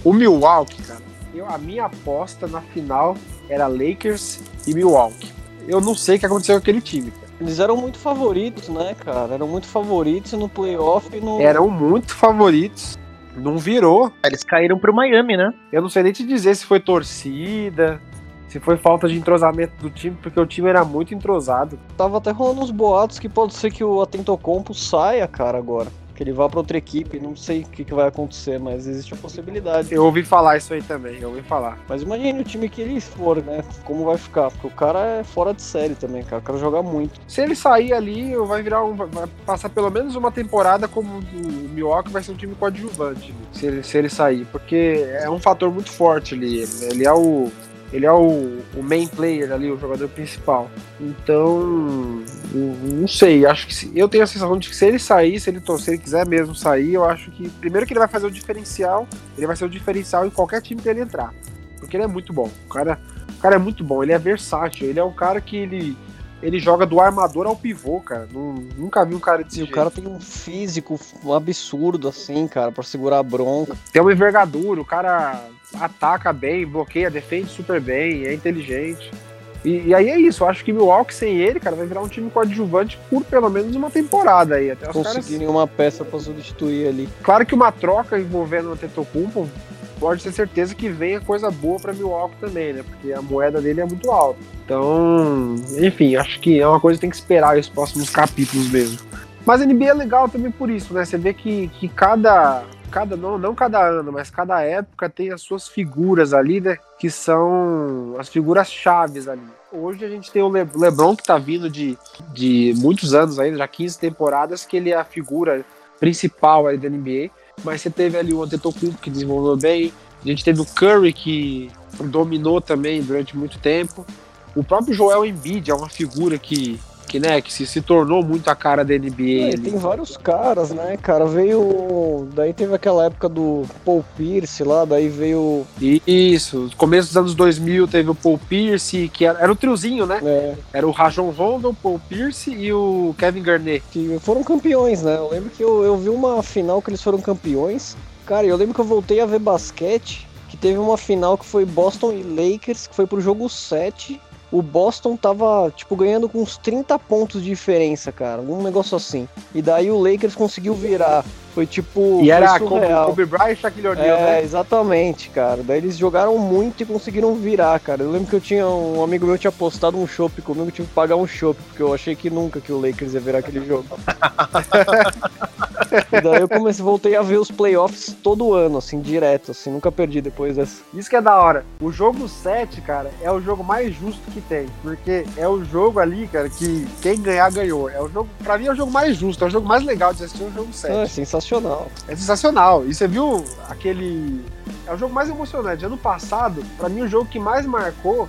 o Milwaukee, cara, eu, a minha aposta na final era Lakers e Milwaukee. Eu não sei o que aconteceu com aquele time, cara. Eles eram muito favoritos, né, cara? Eram muito favoritos no playoff e no. Eram muito favoritos. Não virou. Eles caíram pro Miami, né? Eu não sei nem te dizer se foi torcida, se foi falta de entrosamento do time, porque o time era muito entrosado. Tava até rolando uns boatos que pode ser que o Atentocompo saia, cara, agora que ele vá para outra equipe. Não sei o que, que, vai acontecer, mas existe a possibilidade. Eu ouvi falar isso aí também, eu ouvi falar. Mas imagine o time que ele for, né? Como vai ficar? Porque o cara é fora de série também, cara. O cara joga muito. Se ele sair ali, vai virar um. Vai passar pelo menos uma temporada como o Milwaukee vai ser um time coadjuvante. Se ele, se ele sair. Porque é um fator muito forte ali. Ele é o ele é o, o main player ali, o jogador principal. Então, não sei, acho que se, eu tenho a sensação de que se ele sair, se ele, se ele quiser mesmo sair, eu acho que primeiro que ele vai fazer o diferencial, ele vai ser o diferencial em qualquer time que ele entrar. Porque ele é muito bom. O cara, o cara é muito bom, ele é versátil, ele é um cara que ele ele joga do armador ao pivô, cara. nunca vi um cara desse E o cara tem um físico absurdo, assim, cara, para segurar a bronca. Tem uma envergadura, o cara ataca bem, bloqueia, defende super bem, é inteligente. E, e, aí é isso, eu acho que Milwaukee sem ele, cara, vai virar um time coadjuvante por pelo menos uma temporada aí. Até Conseguirem caras... uma peça para substituir ali. Claro que uma troca envolvendo o Tetocumpo pode ter certeza que venha coisa boa para Milwaukee também, né? Porque a moeda dele é muito alta. Então, enfim, acho que é uma coisa que tem que esperar os próximos capítulos mesmo. Mas a NBA é legal também por isso, né? Você vê que, que cada, cada não, não cada ano, mas cada época tem as suas figuras ali, né? Que são as figuras chaves ali. Hoje a gente tem o Le LeBron que tá vindo de, de muitos anos ainda, já 15 temporadas, que ele é a figura principal aí da NBA. Mas você teve ali o Antetokounmpo que desenvolveu bem, a gente teve o Curry que dominou também durante muito tempo. O próprio Joel Embiid é uma figura que que, né, que se, se tornou muito a cara da NBA. É, tem vários caras, né, cara? Veio. Daí teve aquela época do Paul Pierce lá, daí veio. Isso, começo dos anos 2000 teve o Paul Pierce, que era, era o triozinho, né? É. Era o Rajon Rondo, o Paul Pierce e o Kevin Garnett. Que foram campeões, né? Eu lembro que eu, eu vi uma final que eles foram campeões. Cara, eu lembro que eu voltei a ver basquete, que teve uma final que foi Boston e Lakers, que foi pro jogo 7 o Boston tava, tipo, ganhando com uns 30 pontos de diferença, cara. Um negócio assim. E daí o Lakers conseguiu virar. Foi tipo. E era. Kobe Bryant e Shaquille O'Neal, é, né? exatamente, cara. Daí eles jogaram muito e conseguiram virar, cara. Eu lembro que eu tinha. Um amigo meu tinha postado um chopp comigo, eu tive que pagar um chopp, porque eu achei que nunca que o Lakers ia virar aquele jogo. e daí eu comecei, voltei a ver os playoffs todo ano, assim, direto, assim, nunca perdi depois dessa. Isso que é da hora. O jogo 7, cara, é o jogo mais justo que tem. Porque é o jogo ali, cara, que quem ganhar ganhou. É o jogo, pra mim é o jogo mais justo, é o jogo mais legal de assistir o jogo 7. É sensacional sensacional. É sensacional. E você viu aquele. É o jogo mais emocionante. Ano passado, para mim, o jogo que mais marcou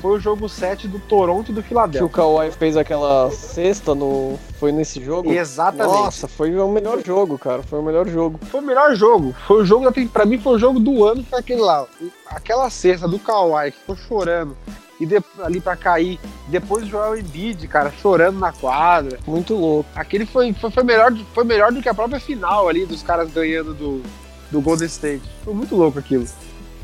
foi o jogo 7 do Toronto e do Philadelphia. Que o Kawhi fez aquela cesta no. Foi nesse jogo? Exatamente. Nossa, foi o melhor jogo, cara. Foi o melhor jogo. Foi o melhor jogo. Foi o jogo, pra mim, foi o jogo do ano, foi aquele lá. Aquela cesta do Kawhi que ficou chorando e de, ali para cair. Depois o Joel Embiid, cara, chorando na quadra. Muito louco. Aquele foi, foi, foi, melhor, foi melhor do que a própria final ali, dos caras ganhando do, do Golden State. Foi muito louco aquilo.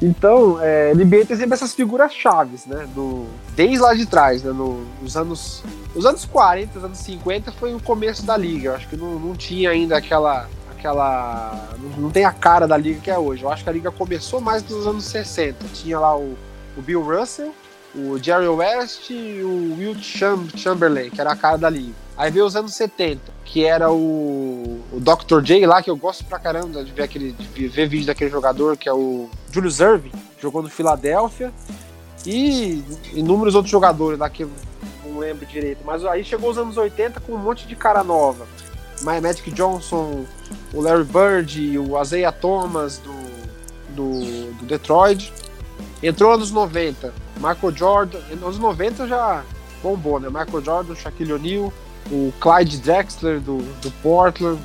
Então, é, NBA tem sempre essas figuras chaves, né? Do, desde lá de trás, né? No, nos anos. Os anos 40, os anos 50 foi o começo da liga. Eu acho que não, não tinha ainda aquela. aquela não, não, tem a cara da liga que é hoje. Eu acho que a liga começou mais nos anos 60. Tinha lá o, o Bill Russell, o Jerry West e o Wilt Chamberlain, que era a cara da liga. Aí veio os anos 70, que era o, o Dr. J lá, que eu gosto pra caramba de ver, aquele, de ver vídeo daquele jogador, que é o Julius Irving, jogou no Filadélfia, e inúmeros outros jogadores lá que eu não lembro direito. Mas aí chegou os anos 80 com um monte de cara nova. My Magic Johnson, o Larry Bird, o Isaiah Thomas do, do, do Detroit. Entrou anos 90, Michael Jordan, nos anos 90 já bombou, né? Michael Jordan, Shaquille O'Neal, o Clyde Drexler do, do Portland,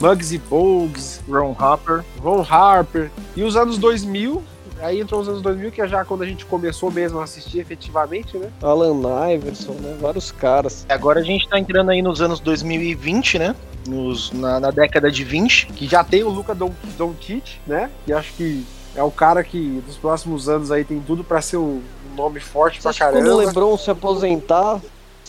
Muggsy Bogues, Ron Harper. Ron Harper. E os anos 2000, aí entrou os anos 2000, que é já quando a gente começou mesmo a assistir efetivamente, né? Alan Iverson, né? Vários caras. Agora a gente tá entrando aí nos anos 2020, né? Nos, na, na década de 20. Que já tem o Luca Doncic, né? Que acho que é o cara que nos próximos anos aí tem tudo para ser um nome forte você pra caramba. Quando o LeBron se aposentar,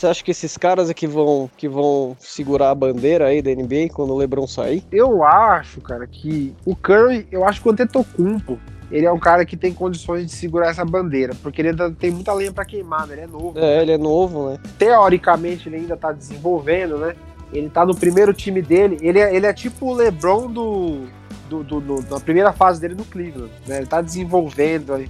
você acha que esses caras é que vão, que vão segurar a bandeira aí da NBA quando o LeBron sair? Eu acho, cara, que o Curry, eu acho que o Antetokounmpo, ele é um cara que tem condições de segurar essa bandeira, porque ele ainda tem muita lenha para queimar, né? Ele é novo. É, né? ele é novo, né? Teoricamente, ele ainda tá desenvolvendo, né? Ele tá no primeiro time dele. Ele é, ele é tipo o LeBron do, do, do, do, na primeira fase dele no Cleveland. Né? Ele está desenvolvendo.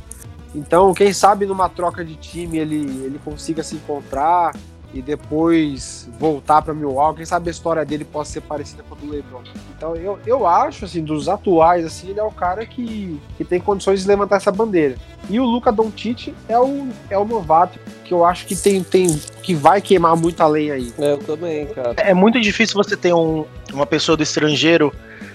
Então, quem sabe numa troca de time ele, ele consiga se encontrar e depois voltar para Milwaukee. Quem sabe a história dele possa ser parecida com a do LeBron. Então, eu, eu acho, assim, dos atuais, assim, ele é o cara que, que tem condições de levantar essa bandeira. E o Luca Doncic é o, é o novato que eu acho que tem, tem que vai queimar muita lenha aí. É, eu também, cara. É muito difícil você ter um, uma pessoa do estrangeiro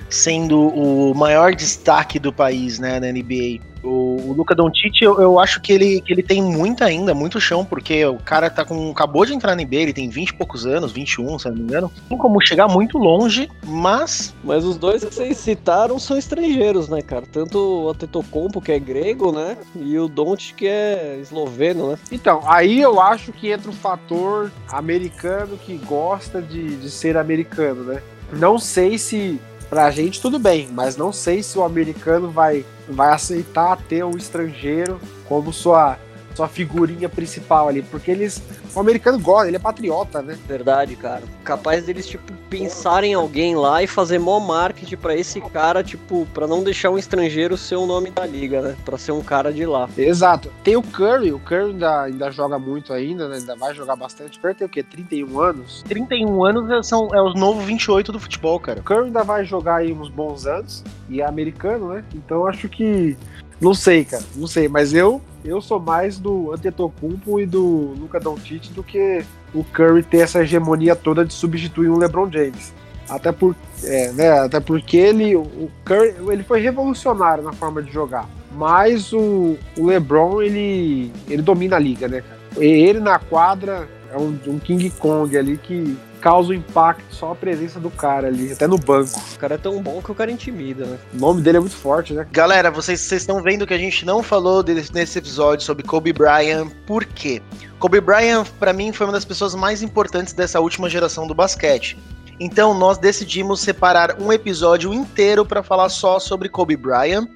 sendo o maior destaque do país, né, na NBA. O, o Luca Doncic, eu, eu, acho que ele, que ele tem muito ainda, muito chão, porque o cara tá com acabou de entrar na NBA, ele tem 20 e poucos anos, 21, se não me engano. Tem como chegar muito longe, mas mas os dois que vocês citaram são estrangeiros, né, cara? Tanto o Antetokounmpo, que é grego, né, e o Doncic que é esloveno, né? Então, aí eu acho que entra o fator americano que gosta de, de ser americano, né? Não sei se Pra gente tudo bem, mas não sei se o americano vai, vai aceitar ter um estrangeiro como sua sua figurinha principal ali, porque eles. O americano gosta, ele é patriota, né? Verdade, cara. Capaz deles, tipo, pensar em alguém lá e fazer mó marketing pra esse cara, tipo, pra não deixar um estrangeiro ser o nome da liga, né? Pra ser um cara de lá. Exato. Tem o Curry, o Curry ainda, ainda joga muito ainda, né? Ainda vai jogar bastante. O Curry tem o quê? 31 anos? 31 anos são, é os novos 28 do futebol, cara. O Curry ainda vai jogar aí uns bons anos, e é americano, né? Então acho que. Não sei, cara. Não sei, mas eu eu sou mais do Antetokounmpo e do Luca Doncic do que o Curry ter essa hegemonia toda de substituir um LeBron James. Até, por, é, né, até porque ele, o Curry, ele foi revolucionário na forma de jogar. Mas o, o LeBron, ele, ele domina a liga, né, cara? Ele na quadra é um, um King Kong ali que causa um impacto só a presença do cara ali, até no banco. O cara é tão bom que o cara intimida, né? O nome dele é muito forte, né? Galera, vocês estão vendo que a gente não falou desse, nesse episódio sobre Kobe Bryant, por quê? Kobe Bryant, para mim, foi uma das pessoas mais importantes dessa última geração do basquete. Então, nós decidimos separar um episódio inteiro para falar só sobre Kobe Bryant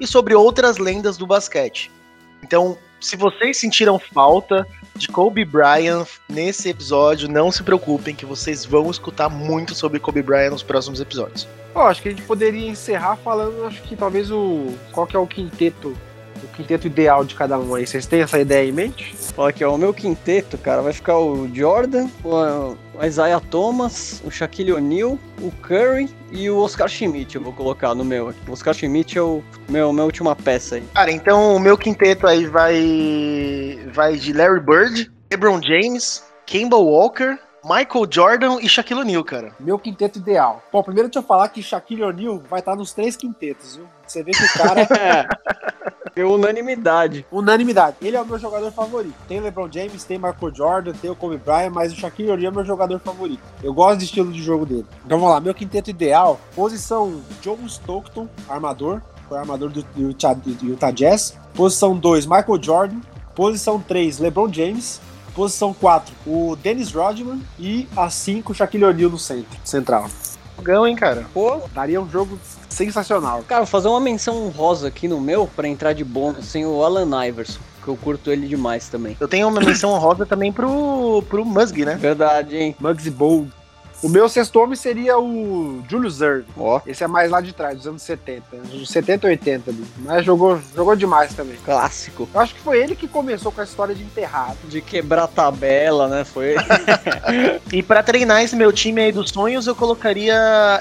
e sobre outras lendas do basquete. Então, se vocês sentiram falta de Kobe Bryant nesse episódio, não se preocupem que vocês vão escutar muito sobre Kobe Bryant nos próximos episódios. Oh, acho que a gente poderia encerrar falando, acho que talvez o qual que é o quinteto o quinteto ideal de cada um aí. Vocês têm essa ideia em mente? Olha aqui, ó, o meu quinteto, cara, vai ficar o Jordan, o Isaiah Thomas, o Shaquille O'Neal, o Curry e o Oscar Schmidt. Eu vou colocar no meu. O Oscar Schmidt é o meu, minha última peça aí. Cara, então o meu quinteto aí vai vai de Larry Bird, LeBron James, Kemba Walker, Michael Jordan e Shaquille O'Neal, cara. Meu quinteto ideal. Bom, primeiro deixa eu falar que Shaquille O'Neal vai estar nos três quintetos, viu? Você vê que o cara. é unanimidade. Unanimidade. Ele é o meu jogador favorito. Tem o LeBron James, tem Michael Jordan, tem o Kobe Bryant, mas o Shaquille O'Neal é meu jogador favorito. Eu gosto do estilo de jogo dele. Então vamos lá, meu quinteto ideal. Posição John Stockton, armador. Foi armador do Utah, do Utah Jazz. Posição 2, Michael Jordan. Posição 3, LeBron James. Posição 4, o Dennis Rodman. E a 5, Shaquille O'Neal no centro, central. Jogão, hein, cara? Pô, daria um jogo sensacional. Cara, vou fazer uma menção rosa aqui no meu para entrar de bônus sem o Alan Iverson. Que eu curto ele demais também. Eu tenho uma menção rosa também pro, pro Musg, né? Verdade, hein? Muggsy Bold. O meu sexto homem seria o Julius Erving. Ó. Esse é mais lá de trás, dos anos 70. Dos 70 e 80 ali. Mas jogou, jogou demais também. Clássico. Eu acho que foi ele que começou com a história de enterrado. De quebrar tabela, né? Foi. E pra treinar esse meu time aí dos sonhos, eu colocaria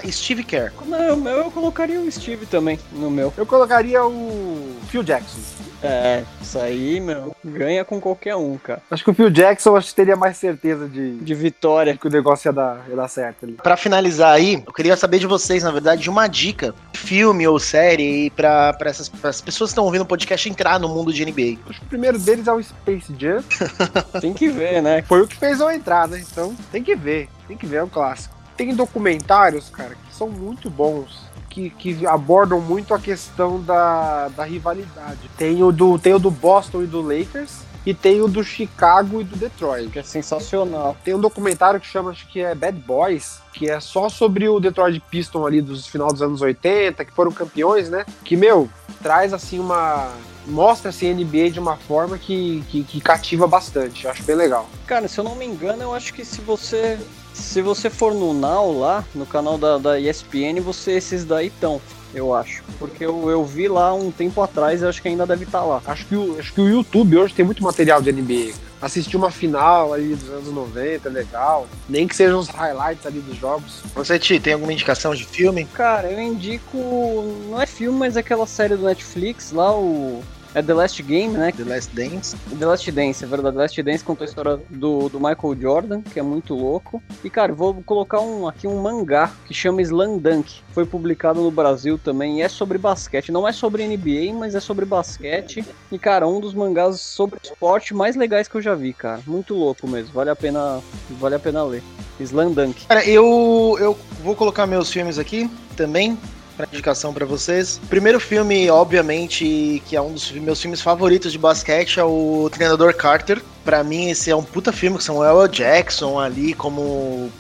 Steve Kerr. Não, o meu eu colocaria o Steve também no meu. Eu colocaria o Phil Jackson. É, isso aí, meu, ganha com qualquer um, cara. Acho que o Phil Jackson acho que teria mais certeza de, De vitória. que o negócio ia dar, ia dar certo ali. Pra finalizar aí, eu queria saber de vocês, na verdade, de uma dica, filme ou série, pra, pra essas pras pessoas que estão ouvindo o podcast entrar no mundo de NBA. Acho que o primeiro deles é o Space Jam. Tem que ver, né? Foi o que fez eu entrar, né? Então tem que ver. Tem que ver, é um clássico. Tem documentários, cara, que são muito bons. Que, que abordam muito a questão da, da rivalidade. Tem o, do, tem o do Boston e do Lakers. E tem o do Chicago e do Detroit. Que é sensacional. Tem um documentário que chama, acho que é Bad Boys, que é só sobre o Detroit Pistons ali dos final dos anos 80, que foram campeões, né? Que, meu, traz assim uma. Mostra assim, a NBA de uma forma que, que, que cativa bastante. Eu acho bem legal. Cara, se eu não me engano, eu acho que se você. Se você for no Now lá, no canal da, da ESPN, você esses daí estão, eu acho. Porque eu, eu vi lá um tempo atrás e acho que ainda deve estar lá. Acho que, o, acho que o YouTube hoje tem muito material de NBA. Assistir uma final ali dos anos 90 é legal. Nem que sejam os highlights ali dos jogos. Você, Ti, tem alguma indicação de filme? Cara, eu indico. Não é filme, mas aquela série do Netflix lá, o. É The Last Game, né? The Last Dance? The Last Dance, é verdade. The Last Dance contou a história do, do Michael Jordan, que é muito louco. E, cara, vou colocar um, aqui um mangá que chama Slam Dunk. Foi publicado no Brasil também e é sobre basquete. Não é sobre NBA, mas é sobre basquete. E, cara, um dos mangás sobre esporte mais legais que eu já vi, cara. Muito louco mesmo. Vale a pena, vale a pena ler. Slam Dunk. Cara, eu, eu vou colocar meus filmes aqui também. Pra indicação pra vocês. Primeiro filme, obviamente, que é um dos meus filmes favoritos de basquete, é o Treinador Carter. Pra mim, esse é um puta filme com Samuel L. Jackson ali como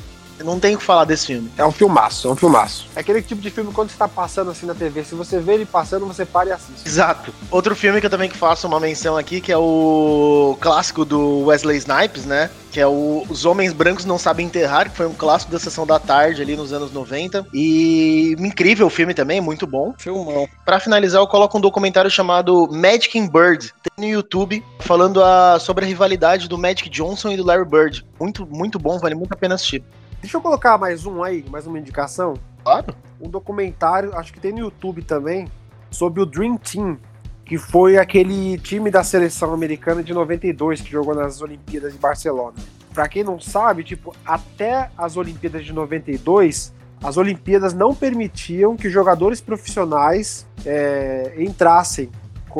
Não tem o que falar desse filme. É um filmaço, é um filmaço. É aquele tipo de filme quando você tá passando assim na TV, se você vê ele passando, você para e assiste. Exato. Outro filme que eu também faço uma menção aqui, que é o clássico do Wesley Snipes, né? Que é o Os Homens Brancos Não Sabem Enterrar, que foi um clássico da sessão da tarde ali nos anos 90. E incrível o filme também, muito bom. Filmão. Pra finalizar, eu coloco um documentário chamado Magic in Bird, tem no YouTube, falando a, sobre a rivalidade do Magic Johnson e do Larry Bird. Muito, muito bom, vale muito a pena assistir. Deixa eu colocar mais um aí, mais uma indicação. Claro. Um documentário, acho que tem no YouTube também, sobre o Dream Team, que foi aquele time da seleção americana de 92 que jogou nas Olimpíadas de Barcelona. Pra quem não sabe, tipo, até as Olimpíadas de 92, as Olimpíadas não permitiam que jogadores profissionais é, entrassem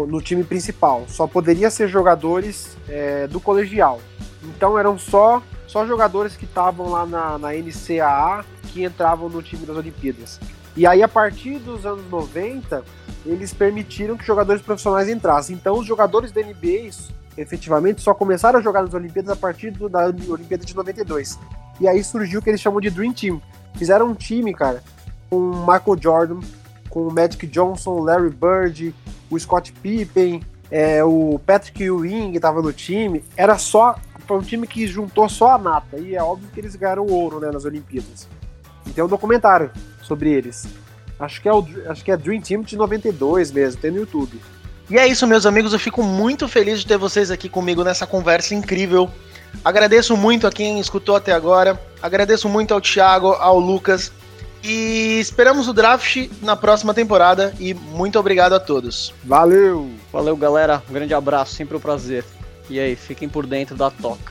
no time principal. Só poderia ser jogadores é, do colegial. Então eram só, só jogadores que estavam lá na, na NCAA que entravam no time das Olimpíadas. E aí, a partir dos anos 90, eles permitiram que jogadores profissionais entrassem. Então, os jogadores da NBA, efetivamente, só começaram a jogar nas Olimpíadas a partir do- da Olimpíada de 92. E aí surgiu o que eles chamam de Dream Team. Fizeram um time, cara, com Michael Jordan, com o Magic Johnson, Larry Bird, o Scott Pippen, é, o Patrick Ewing estava no time. Era só. Foi um time que juntou só a nata. E é óbvio que eles ganharam ouro né, nas Olimpíadas. E tem um documentário sobre eles. Acho que é, o, acho que é Dream Team de 92 mesmo, tem no YouTube. E é isso, meus amigos. Eu fico muito feliz de ter vocês aqui comigo nessa conversa incrível. Agradeço muito a quem escutou até agora. Agradeço muito ao Thiago, ao Lucas. E esperamos o draft na próxima temporada. E muito obrigado a todos. Valeu! Valeu, galera. Um grande abraço, sempre um prazer. E aí, fiquem por dentro da toca.